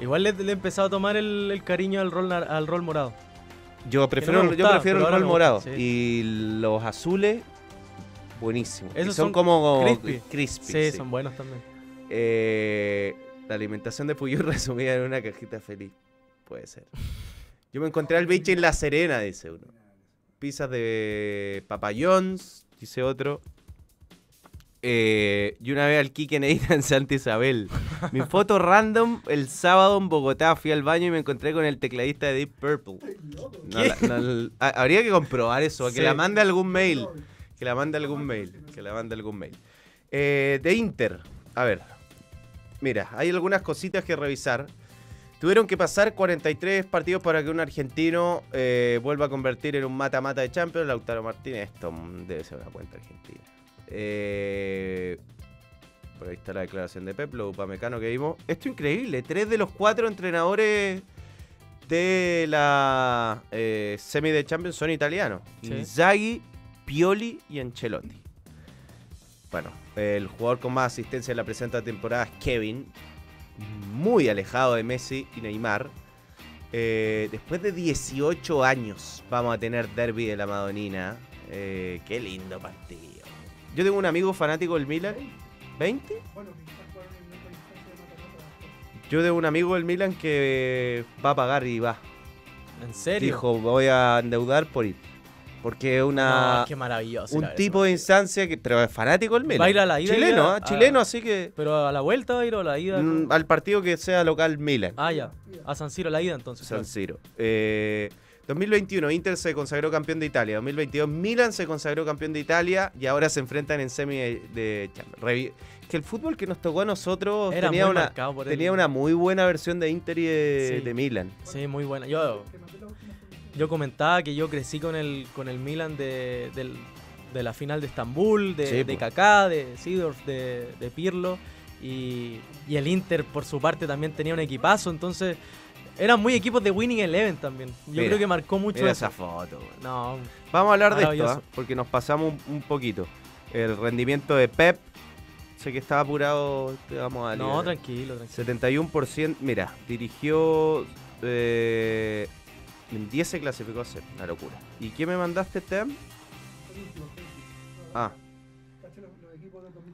Igual le, le he empezado a tomar el, el cariño al rol, al rol morado. Yo prefiero, yo prefiero el rol morado. sí. Y los azules, buenísimos. Y Esos son, son como crispy. crispy. Sí, sí. son buenos también. Eh, la alimentación de Puyol resumida en una cajita feliz. Puede ser. Yo me encontré al bicho en La Serena, dice uno. Pizzas de Papa John's, dice otro. Eh, y una vez al Kike en Santa Isabel. Mi foto random, el sábado en Bogotá fui al baño y me encontré con el tecladista de Deep Purple. No, la- habría que comprobar eso, que Sí. la mande algún mail. Que la mande algún mail. Que la mande algún mail. Eh, de Inter, a ver. Mira, hay algunas cositas que revisar. Tuvieron que pasar 43 partidos para que un argentino eh, vuelva a convertir en un mata-mata de Champions. Lautaro Martínez, esto debe ser una cuenta argentina. Eh, por ahí está la declaración de Pep, lo upamecano que vimos. Esto es increíble. Tres de los cuatro entrenadores de la eh, semi de Champions son italianos. Sí. Inzaghi, Pioli y Ancelotti. Bueno, el jugador con más asistencia en la presente temporada es Kevin, muy alejado de Messi y Neymar. Eh, después de 18 años vamos a tener derby de la Madonina. Eh, qué lindo partido. Yo tengo un amigo fanático del Milan. ¿20? Yo tengo un amigo del Milan que va a pagar y va. ¿En serio? Dijo, voy a endeudar por ir. Porque es una, No, qué maravilloso. un tipo de instancia que. Pero es fanático del Milan. Va a ir a la ida Chileno, a- ¿ah? Chileno, así que. Pero a la vuelta va a ir o a la ida. mm, al partido que sea local Milan. Ah, ya. A San Siro la ida entonces. San. Siro. Eh, 2021, Inter se consagró campeón de Italia. 2022, Milan se consagró campeón de Italia y ahora se enfrentan en semi de, Champions. Que el fútbol que nos tocó a nosotros Era tenía, una, el- tenía una muy buena versión de Inter y de, Sí. de Milan. Sí, muy buena. Yo, yo comentaba que yo crecí con el, con el Milan de, del- de la final de Estambul, de, Sí, de. Kaká, de Seedorf, de, de Pirlo. Y, y el Inter, por su parte, también tenía un equipazo. Entonces, eran muy equipos de Winning Eleven también. Yo Mira, creo que marcó mucho Mira eso. esa foto. No, Vamos a hablar de esto. ¿ah? porque nos pasamos un, un poquito. El rendimiento de Pep. Sé que estaba apurado. te vamos a no, tranquilo, tranquilo. 71%. Mira, dirigió. eh, en 10 se clasificó a ser. Una locura. ¿Y qué me mandaste, Tem? Ah.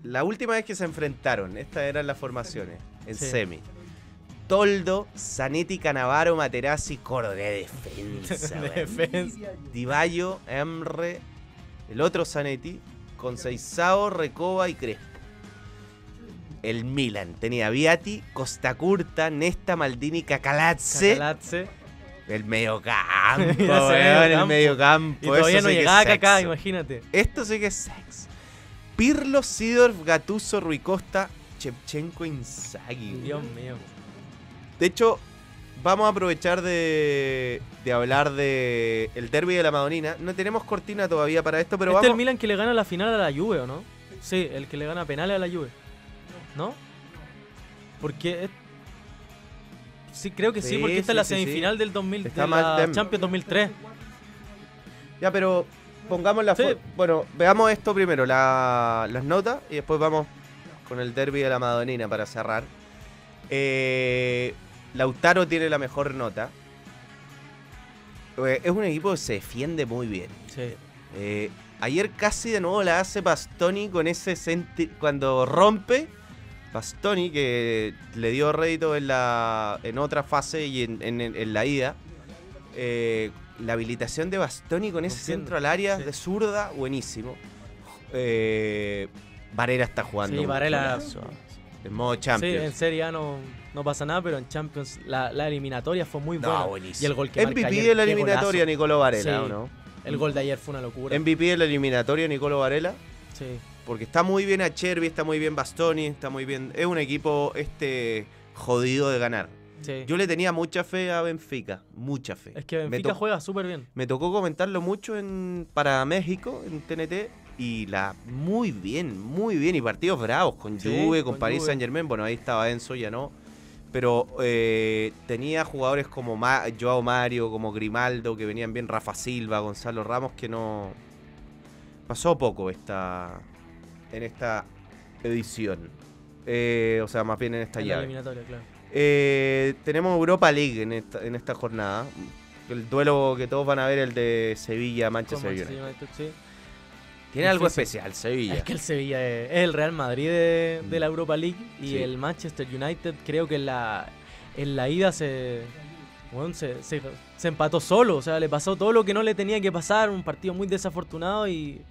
La última vez que se enfrentaron, estas eran las formaciones, en Sí. semi. Toldo, Zanetti, Canavaro, Materazzi, coro de defensa. De defensa. Divallo, Emre, el otro Zanetti, con Seisao, Recoba y Crespo. El Milan tenía Viati, Costa Curta, Nesta, Maldini, Cacalazze. Cacalatze. El sé, weón, el campo. mediocampo. Y todavía no sí llegaba imagínate. Esto sí que es sex. Pirlo, Sidorf, Gatuso, Rui Costa, Chepchenko, Inzaghi. weón. Dios mío. De hecho, vamos a aprovechar de, de hablar de el derby de la Madonina. No tenemos cortina todavía para esto, pero este es el vamos. Milan que le gana la final a la Juve, ¿o no? Sí, el que le gana penales a la Juve. ¿No? Porque... es- Sí, creo que sí, Sí, porque esta sí, es la semifinal del 2000, Está de la. Champions 2003. Ya, pero pongamos la Bueno, veamos esto primero, la- las notas, y después vamos con el derby de la Madonina para cerrar. Eh, Lautaro tiene la mejor nota. Eh, Es un equipo que se defiende muy bien. Sí. Eh, ayer casi de nuevo la hace Bastoni con ese senti- cuando rompe. Bastoni que le dio rédito en la en otra fase y en, en- en la ida. Eh, la habilitación de Bastoni con ese Entiendo, centro al área sí. de zurda, buenísimo. Eh, Varela está jugando. Sí, Varela-. En modo Sí, Champions. en Serie A no, no pasa nada, pero en Champions la, la eliminatoria fue muy buena. No, buenísimo. Y el gol que marca MVP ayer, de la eliminatoria. Nicolo Varela, Sí. ¿o no? El gol de ayer fue una locura. MVP de la eliminatoria, Nicolo Varela. Sí. Porque está muy bien a Cherby, está muy bien Bastoni, está muy bien. Es un equipo este jodido de ganar. sí. Yo le tenía mucha fe a Benfica, mucha fe. es que Benfica juega súper bien. me tocó comentarlo mucho en para México, en TNT, y la muy bien, muy bien. Y partidos bravos, con Sí, Juve, con, con Paris Juve. Saint Germain. Bueno, ahí estaba Enzo, ya no. Pero eh, tenía jugadores como Ma- Joao Mario, como Grimaldo, que venían bien, Rafa Silva, Gonzalo Ramos, que no... Pasó poco esta en esta edición. Eh, o sea, más bien en esta En la llave. eliminatoria, claro. Eh, tenemos Europa League en esta, en esta jornada. El duelo que todos van a ver, el de Sevilla-Manchester Manchester United. Sí. Tiene algo especial, Sevilla. Es que el Sevilla es, es el Real Madrid de, de la Europa League y Sí. el Manchester United creo que en la, en la ida se, bueno, se, se- se empató solo, o sea, le pasó todo lo que no le tenía que pasar, un partido muy desafortunado y,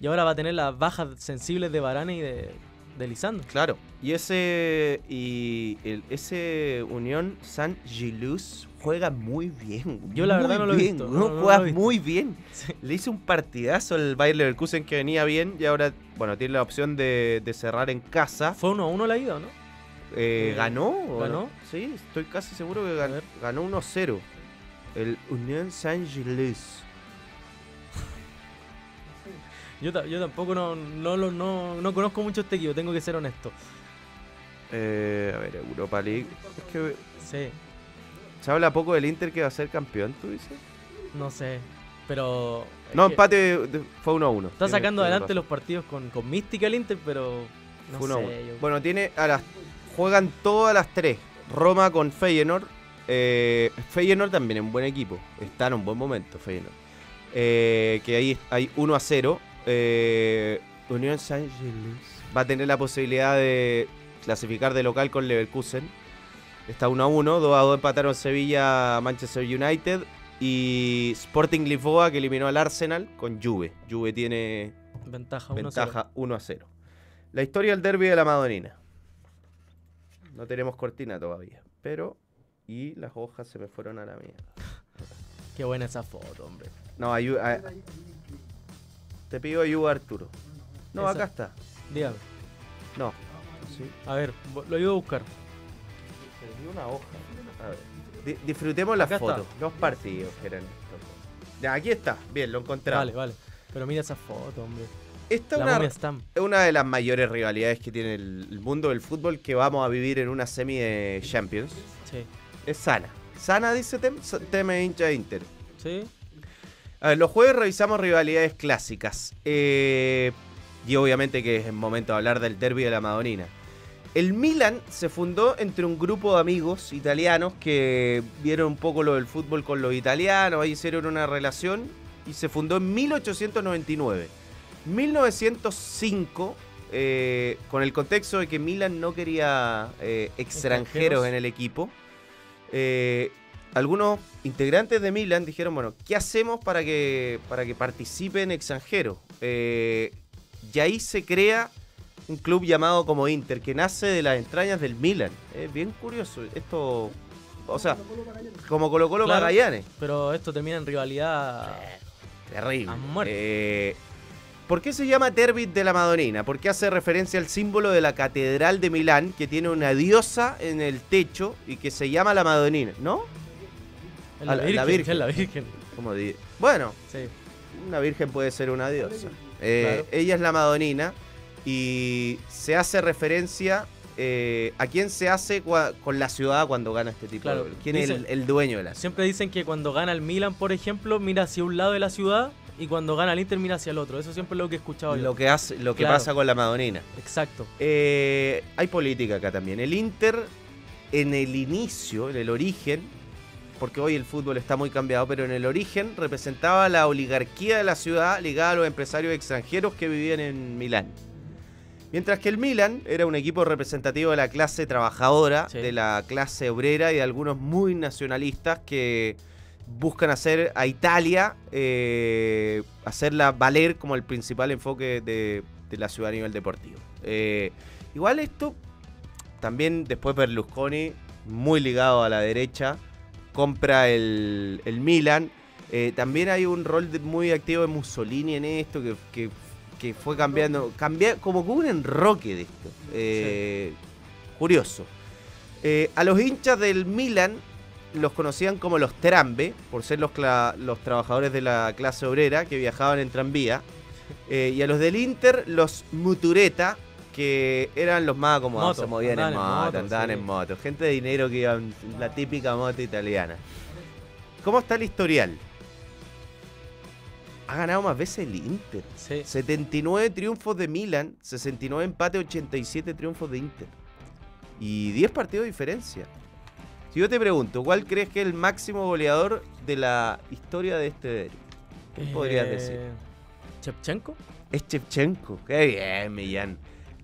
y ahora va a tener las bajas sensibles de Varane y de, de Lisandro. Claro. Y ese y el- ese Unión San Gilus juega muy bien. Yo la verdad no lo he bien, visto, no, no lo juega he visto. muy bien. Sí. Le hizo un partidazo al Bayer Leverkusen que venía bien y ahora, bueno, tiene la opción de, de cerrar en casa. Fue 1 a 1 la ida, ¿o ¿no? Eh, Eh, ¿Ganó? ¿ganó? no? Sí, estoy casi seguro que gan- ver. ganó 1-0. El Unión San Gilus. Yo, yo tampoco no, no, lo- no, no conozco mucho este equipo, tengo que ser honesto. Eh, a ver, Europa League. Es que Sí. Se habla poco del Inter que va a ser campeón, tú dices. No sé, pero... No, empate fue 1 a 1. Está sacando adelante los partidos con, con mística el Inter, pero... No Fue 1 a 1. sé, yo- Bueno, tiene a las juegan todas las tres. Roma con Feyenoord. Eh, Feyenoord también es un buen equipo. Está en un buen momento Feyenoord. Eh, que ahí hay 1 a 0. Eh, Unión Gilles va a tener la posibilidad de clasificar de local con Leverkusen. Está 1 a 1. 2 a 2 empataron Sevilla, Manchester United. Y Sporting Lisboa que eliminó al Arsenal con Juve. Juve tiene Ventaja 1 Ventaja 1 a 0. La historia del derby de la Madonina. No tenemos cortina todavía. Pero. Y las hojas se me fueron a la mierda. Qué buena esa foto, hombre. No, ayu- a- te pido ayuda, Arturo. No, Esa. acá está. Dígame. No. Sí. A ver, lo ayudo a buscar. Perdí una hoja. A ver. Di- disfrutemos las fotos. Los partidos que eran. Ya, aquí está. Bien, lo encontramos. Vale, vale. Pero mira esa foto, hombre. Esta es una, de las mayores rivalidades que tiene el, el mundo del fútbol que vamos a vivir en una semi de Champions. Sí. Es sana. Sana, dice Tem, Teme hincha de Inter. Sí. A ver, los jueves revisamos rivalidades clásicas. Eh, y obviamente que es el momento de hablar del derby de la Madonina. El Milan se fundó entre un grupo de amigos italianos que vieron un poco lo del fútbol con los italianos, ahí hicieron una relación y se fundó en 1899. 1905, eh, con el contexto de que Milan no quería eh, extranjeros en el equipo, eh, algunos integrantes de Milan dijeron, bueno, ¿qué hacemos para que, para que participen extranjeros? Eh, y ahí se crea un club llamado como Inter, que nace de las entrañas del Milan. Es bien curioso. Esto, o sea, como Colo Colo Claro. Magallanes. Pero esto termina en rivalidad. Terrible. A muerte. Eh, ¿Por qué se llama Derby de la Madonina? Porque hace referencia al símbolo de la Catedral de Milán, que tiene una diosa en el techo y que se llama la Madonina, ¿no? Es A la, la- la virgen, Virgen. es la Virgen. Di- bueno, Sí. una virgen puede ser una diosa. Eh, Claro. Ella es la Madonina y se hace referencia eh, a quién se hace con la ciudad cuando gana este tipo Claro, de... ¿Quién es el, dueño de la ciudad? Siempre dicen que cuando gana el Milan, por ejemplo, mira hacia un lado de la ciudad y cuando gana el Inter mira hacia el otro. Eso siempre es lo que he escuchado yo. Lo que, hace, lo que Claro. pasa con la Madonina. Exacto. Eh, hay política acá también. El Inter, en el inicio, en el origen, porque hoy el fútbol está muy cambiado, pero en el origen representaba la oligarquía de la ciudad ligada a los empresarios extranjeros que vivían en Milán. Mientras que el Milan era un equipo representativo de la clase trabajadora, Sí. de la clase obrera y de algunos muy nacionalistas que buscan hacer a Italia, eh, hacerla valer como el principal enfoque de, de la ciudad a nivel deportivo. Eh, igual esto, también después Berlusconi, muy ligado a la derecha, compra el, el Milan. Eh, también hay un rol muy activo de Mussolini en esto, que, que- que fue cambiando, cambia, como un enroque de esto. Eh, Curioso. Eh, a los hinchas del Milan los conocían como los Trambe, por ser los, los trabajadores de la clase obrera que viajaban en tranvía. Y a los del Inter, los Mutureta, que eran los más acomodados, Moto, se movían en moto, moto, andaban sí. en moto. Gente de dinero que iban en la típica moto italiana. ¿Cómo está el historial? Ha ganado más veces el Inter. Sí. 79 triunfos de Milan, 69 empate, 87 triunfos de Inter. Y 10 partidos de diferencia. Si yo te pregunto, ¿cuál crees que es el máximo goleador de la historia de este derbi? ¿Qué podrías Eh, decir? ¿Chepchenko? Es Chepchenko. Qué bien, Millán.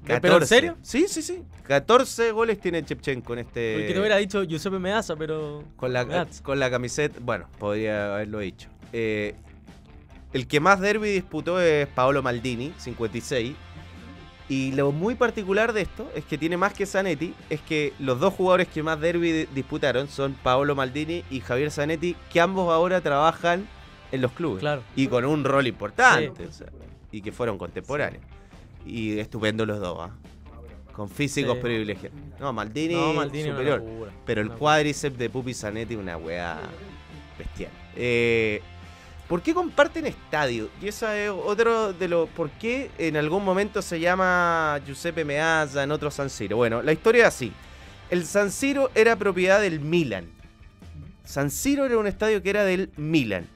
¿Pero en serio? Sí, sí, sí. 14 goles tiene Chepchenko en este. Porque te hubiera dicho Giuseppe Meazza, pero. Con la, Meazza. con la camiseta, bueno, podría haberlo dicho. Eh, el que más derby disputó es Paolo Maldini, 56. Y lo muy particular de esto es que tiene más que Zanetti, es que los dos jugadores que más derby di- disputaron son Paolo Maldini y Javier Zanetti, que ambos ahora trabajan en los clubes. Claro. Y con un rol importante. o sea, y que fueron contemporáneos. Y estupendo los dos, ¿ah? Con físicos Sí. privilegiados. No, Maldini, No, Maldini una superior. locura, pero el cuádriceps de Pupi Zanetti, una weá bestial. Eh, ¿Por qué comparten estadio? Y esa es otro de los. ¿Por qué en algún momento se llama Giuseppe Meazza, en otro San Siro? Bueno, la historia es así. El San Siro era propiedad del Milan. San Siro era un estadio que era del Milan.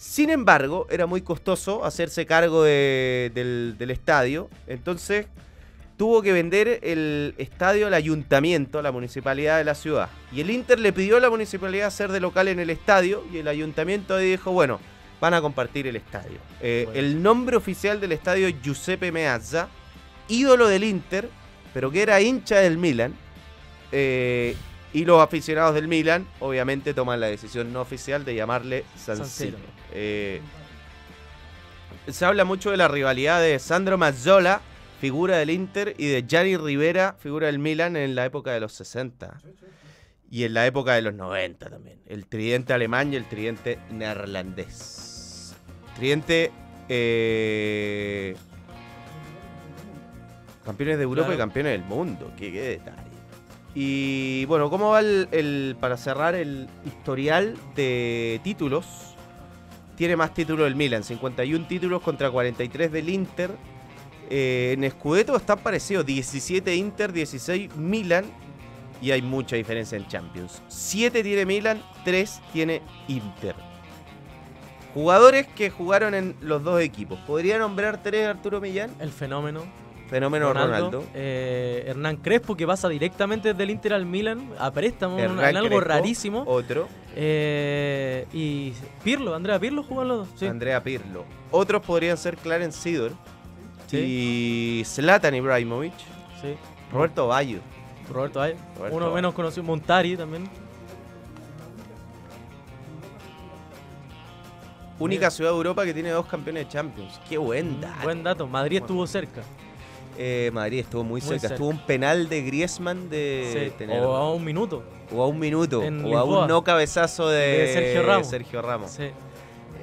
Sin embargo, era muy costoso hacerse cargo de- del, del estadio. Entonces tuvo que vender el estadio al ayuntamiento, a la municipalidad de la ciudad. Y el Inter le pidió a la municipalidad hacer de local en el estadio y el ayuntamiento ahí dijo, bueno, van a compartir el estadio. Eh, Bueno. El nombre oficial del estadio es Giuseppe Meazza, ídolo del Inter, pero que era hincha del Milan. Eh, y los aficionados del Milan, obviamente, toman la decisión no oficial de llamarle San, San Siro. Eh, se habla mucho de la rivalidad de Sandro Mazzola, figura del Inter, y de Gianni Rivera, figura del Milan, en la época de los 60. Y en la época de los 90 también. El tridente alemán y el tridente neerlandés. Tridente. eh, campeones de Europa Claro. y campeones del mundo. Qué, qué detalle. Y bueno, ¿cómo va el, el- para cerrar el historial de títulos? Tiene más títulos el Milan, 51 títulos contra 43 del Inter. Eh, en Scudetto están parecidos, 17 Inter, 16 Milan y hay mucha diferencia en Champions. 7 tiene Milan, 3 tiene Inter. Jugadores que jugaron en los dos equipos. ¿Podría nombrar tres Arturo Millán? El fenómeno. Fenómeno Ronaldo. eh, Hernán Crespo, que pasa directamente desde el Inter al Milan, a préstamo, en algo Crespo, rarísimo. Otro. Eh, y Pirlo, Andrea Pirlo jugó los dos. Sí. Andrea Pirlo. Otros podrían ser Clarence Sidor. Y Zlatan Ibrahimovic. Sí. Roberto Bayo. Roberto Ay. Roberto Uno Bayo. menos conocido, Montari también. Única ciudad de Europa que tiene dos campeones de Champions. Qué buen dato. Buen dato. Madrid estuvo cerca. Eh, Madrid estuvo muy, Muy cerca. cerca. Estuvo un penal de Griezmann de Sí, tener. O a un minuto. o a un minuto. en O a un no cabezazo de, De Sergio Ramos. Sergio Ramos. Sí.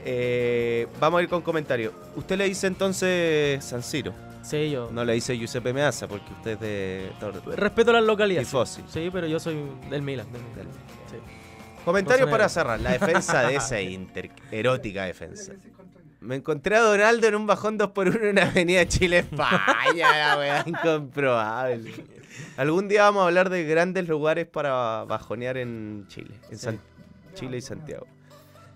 Eh, vamos a ir con comentarios. Usted le dice entonces San Siro. Sí, yo. No le dice Giuseppe Meazza porque usted es de Respeto las localidades. Tifosi. Sí, pero yo soy del Milan. del Milan. Sí. Comentarios Entonces, para cerrar. La defensa de ese Inter. Erótica defensa. Me encontré a Donaldo en un bajón 2x1 en una avenida Chile, España. La weá incomprobable. Algún día vamos a hablar de grandes lugares para bajonear en Chile. En. San- Chile y Santiago.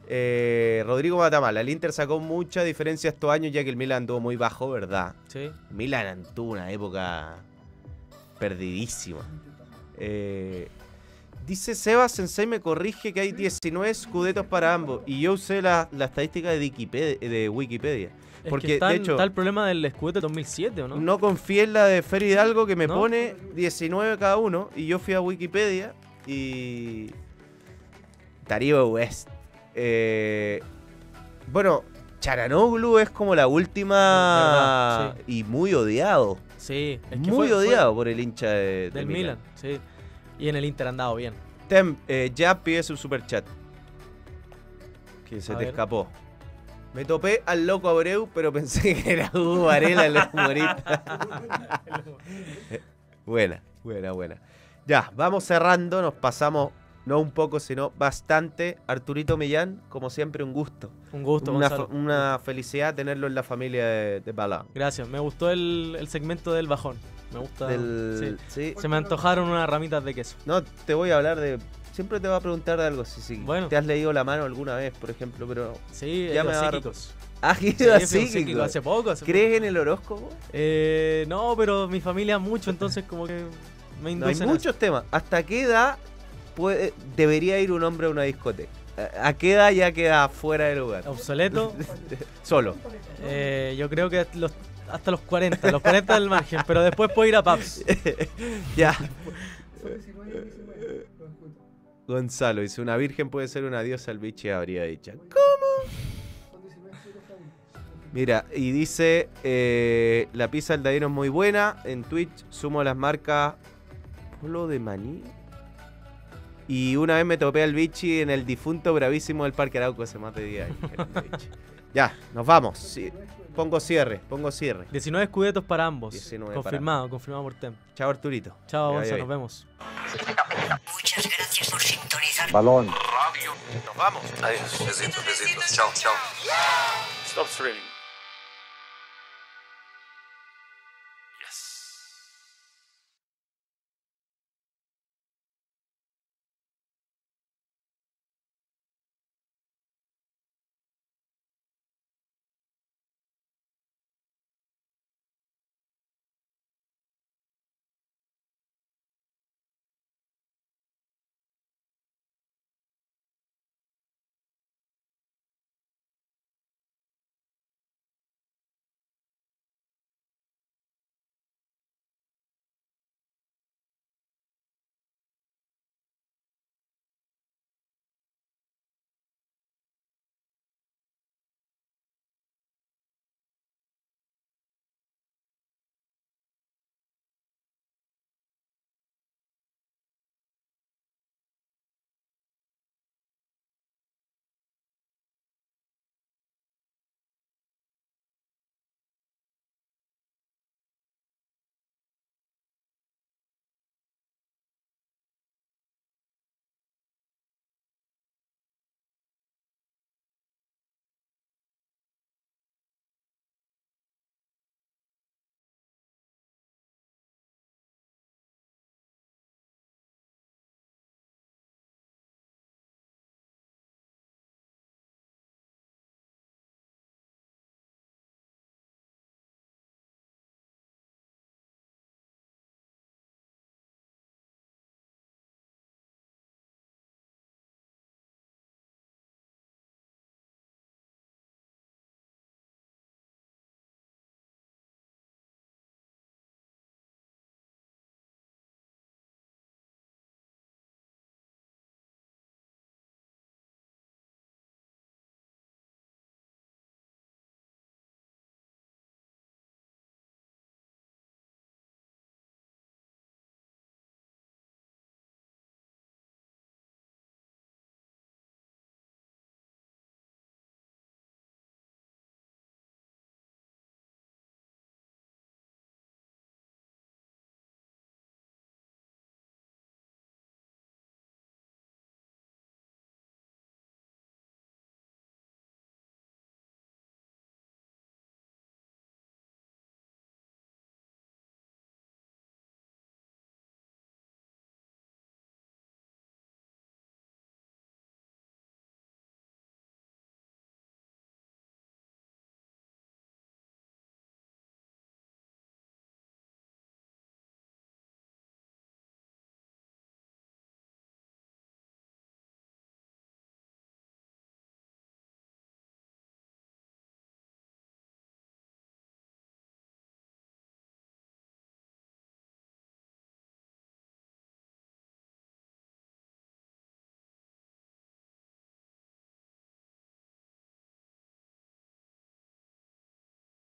Eh, Rodrigo Matamala. El Inter sacó mucha diferencia estos años ya que el Milan anduvo muy bajo, ¿verdad? Sí. Milan tuvo una época perdidísima. Eh, dice Seba Sensei me corrige que hay 19 escudetos para ambos. Y yo usé la, la estadística de Wikipedia. De Wikipedia Es porque que está, de hecho está el problema del escudo de 2007, ¿o no? no confié en la de Fer Hidalgo que me ¿No? pone 19 cada uno. Y yo fui a Wikipedia y. Darío West. Eh, bueno, Charanoglu es como la última verdad, y muy odiado. Sí. Es que muy fue- fue odiado por el hincha de, de Del Milan. sí. Y en el Inter han dado bien. Tem, eh, ya pide su super chat. Que se A te ver. escapó. Me topé al loco Abreu, pero pensé que era Hugo Varela el humorista. buena, buena, buena. Ya, vamos cerrando, nos pasamos no un poco, sino bastante. Arturito Millán, como siempre, un gusto. Un gusto, una, una felicidad tenerlo en la familia de, de. Gracias. Me gustó el, el segmento del bajón. Me gusta. Del- sí. sí. Se me antojaron unas ramitas de queso. No, te voy a hablar de. Siempre te va a preguntar de algo. Si, si Bueno. te has leído la mano alguna vez, por ejemplo, pero. Sí, Ya me psíquicos. ¿Has Sí, psíquico? Hace poco. Hace ¿Crees en el horóscopo? Eh, no, pero mi familia mucho, entonces como que me No, hay muchos temas. ¿Hasta qué edad puede, debería ir un hombre a una discoteca? ¿A qué edad ya queda fuera de lugar? Obsoleto. Solo. Eh, yo creo que los- hasta los 40, los 40 del margen, pero después puedo ir a pubs. ya. Gonzalo dice, una virgen puede ser una diosa, el biche habría dicho. ¿Cómo? Mira, y dice, eh, la pizza del Dadino es muy buena. En Twitch sumo las marcas Polo de Maní. Y una vez me topé al bichi en el difunto bravísimo del Parque Arauco hace más de 10 años. ya, nos vamos. Sí, pongo cierre, pongo cierre. 19 escudetos para ambos. 19 para confirmado, confirmado por Tem. Chao Arturito. Chao, bien. nos vemos. Muchas gracias por sintonizar. Balón. Nos vamos. Adiós. Besitos, besitos. Chao, chao. Stop streaming.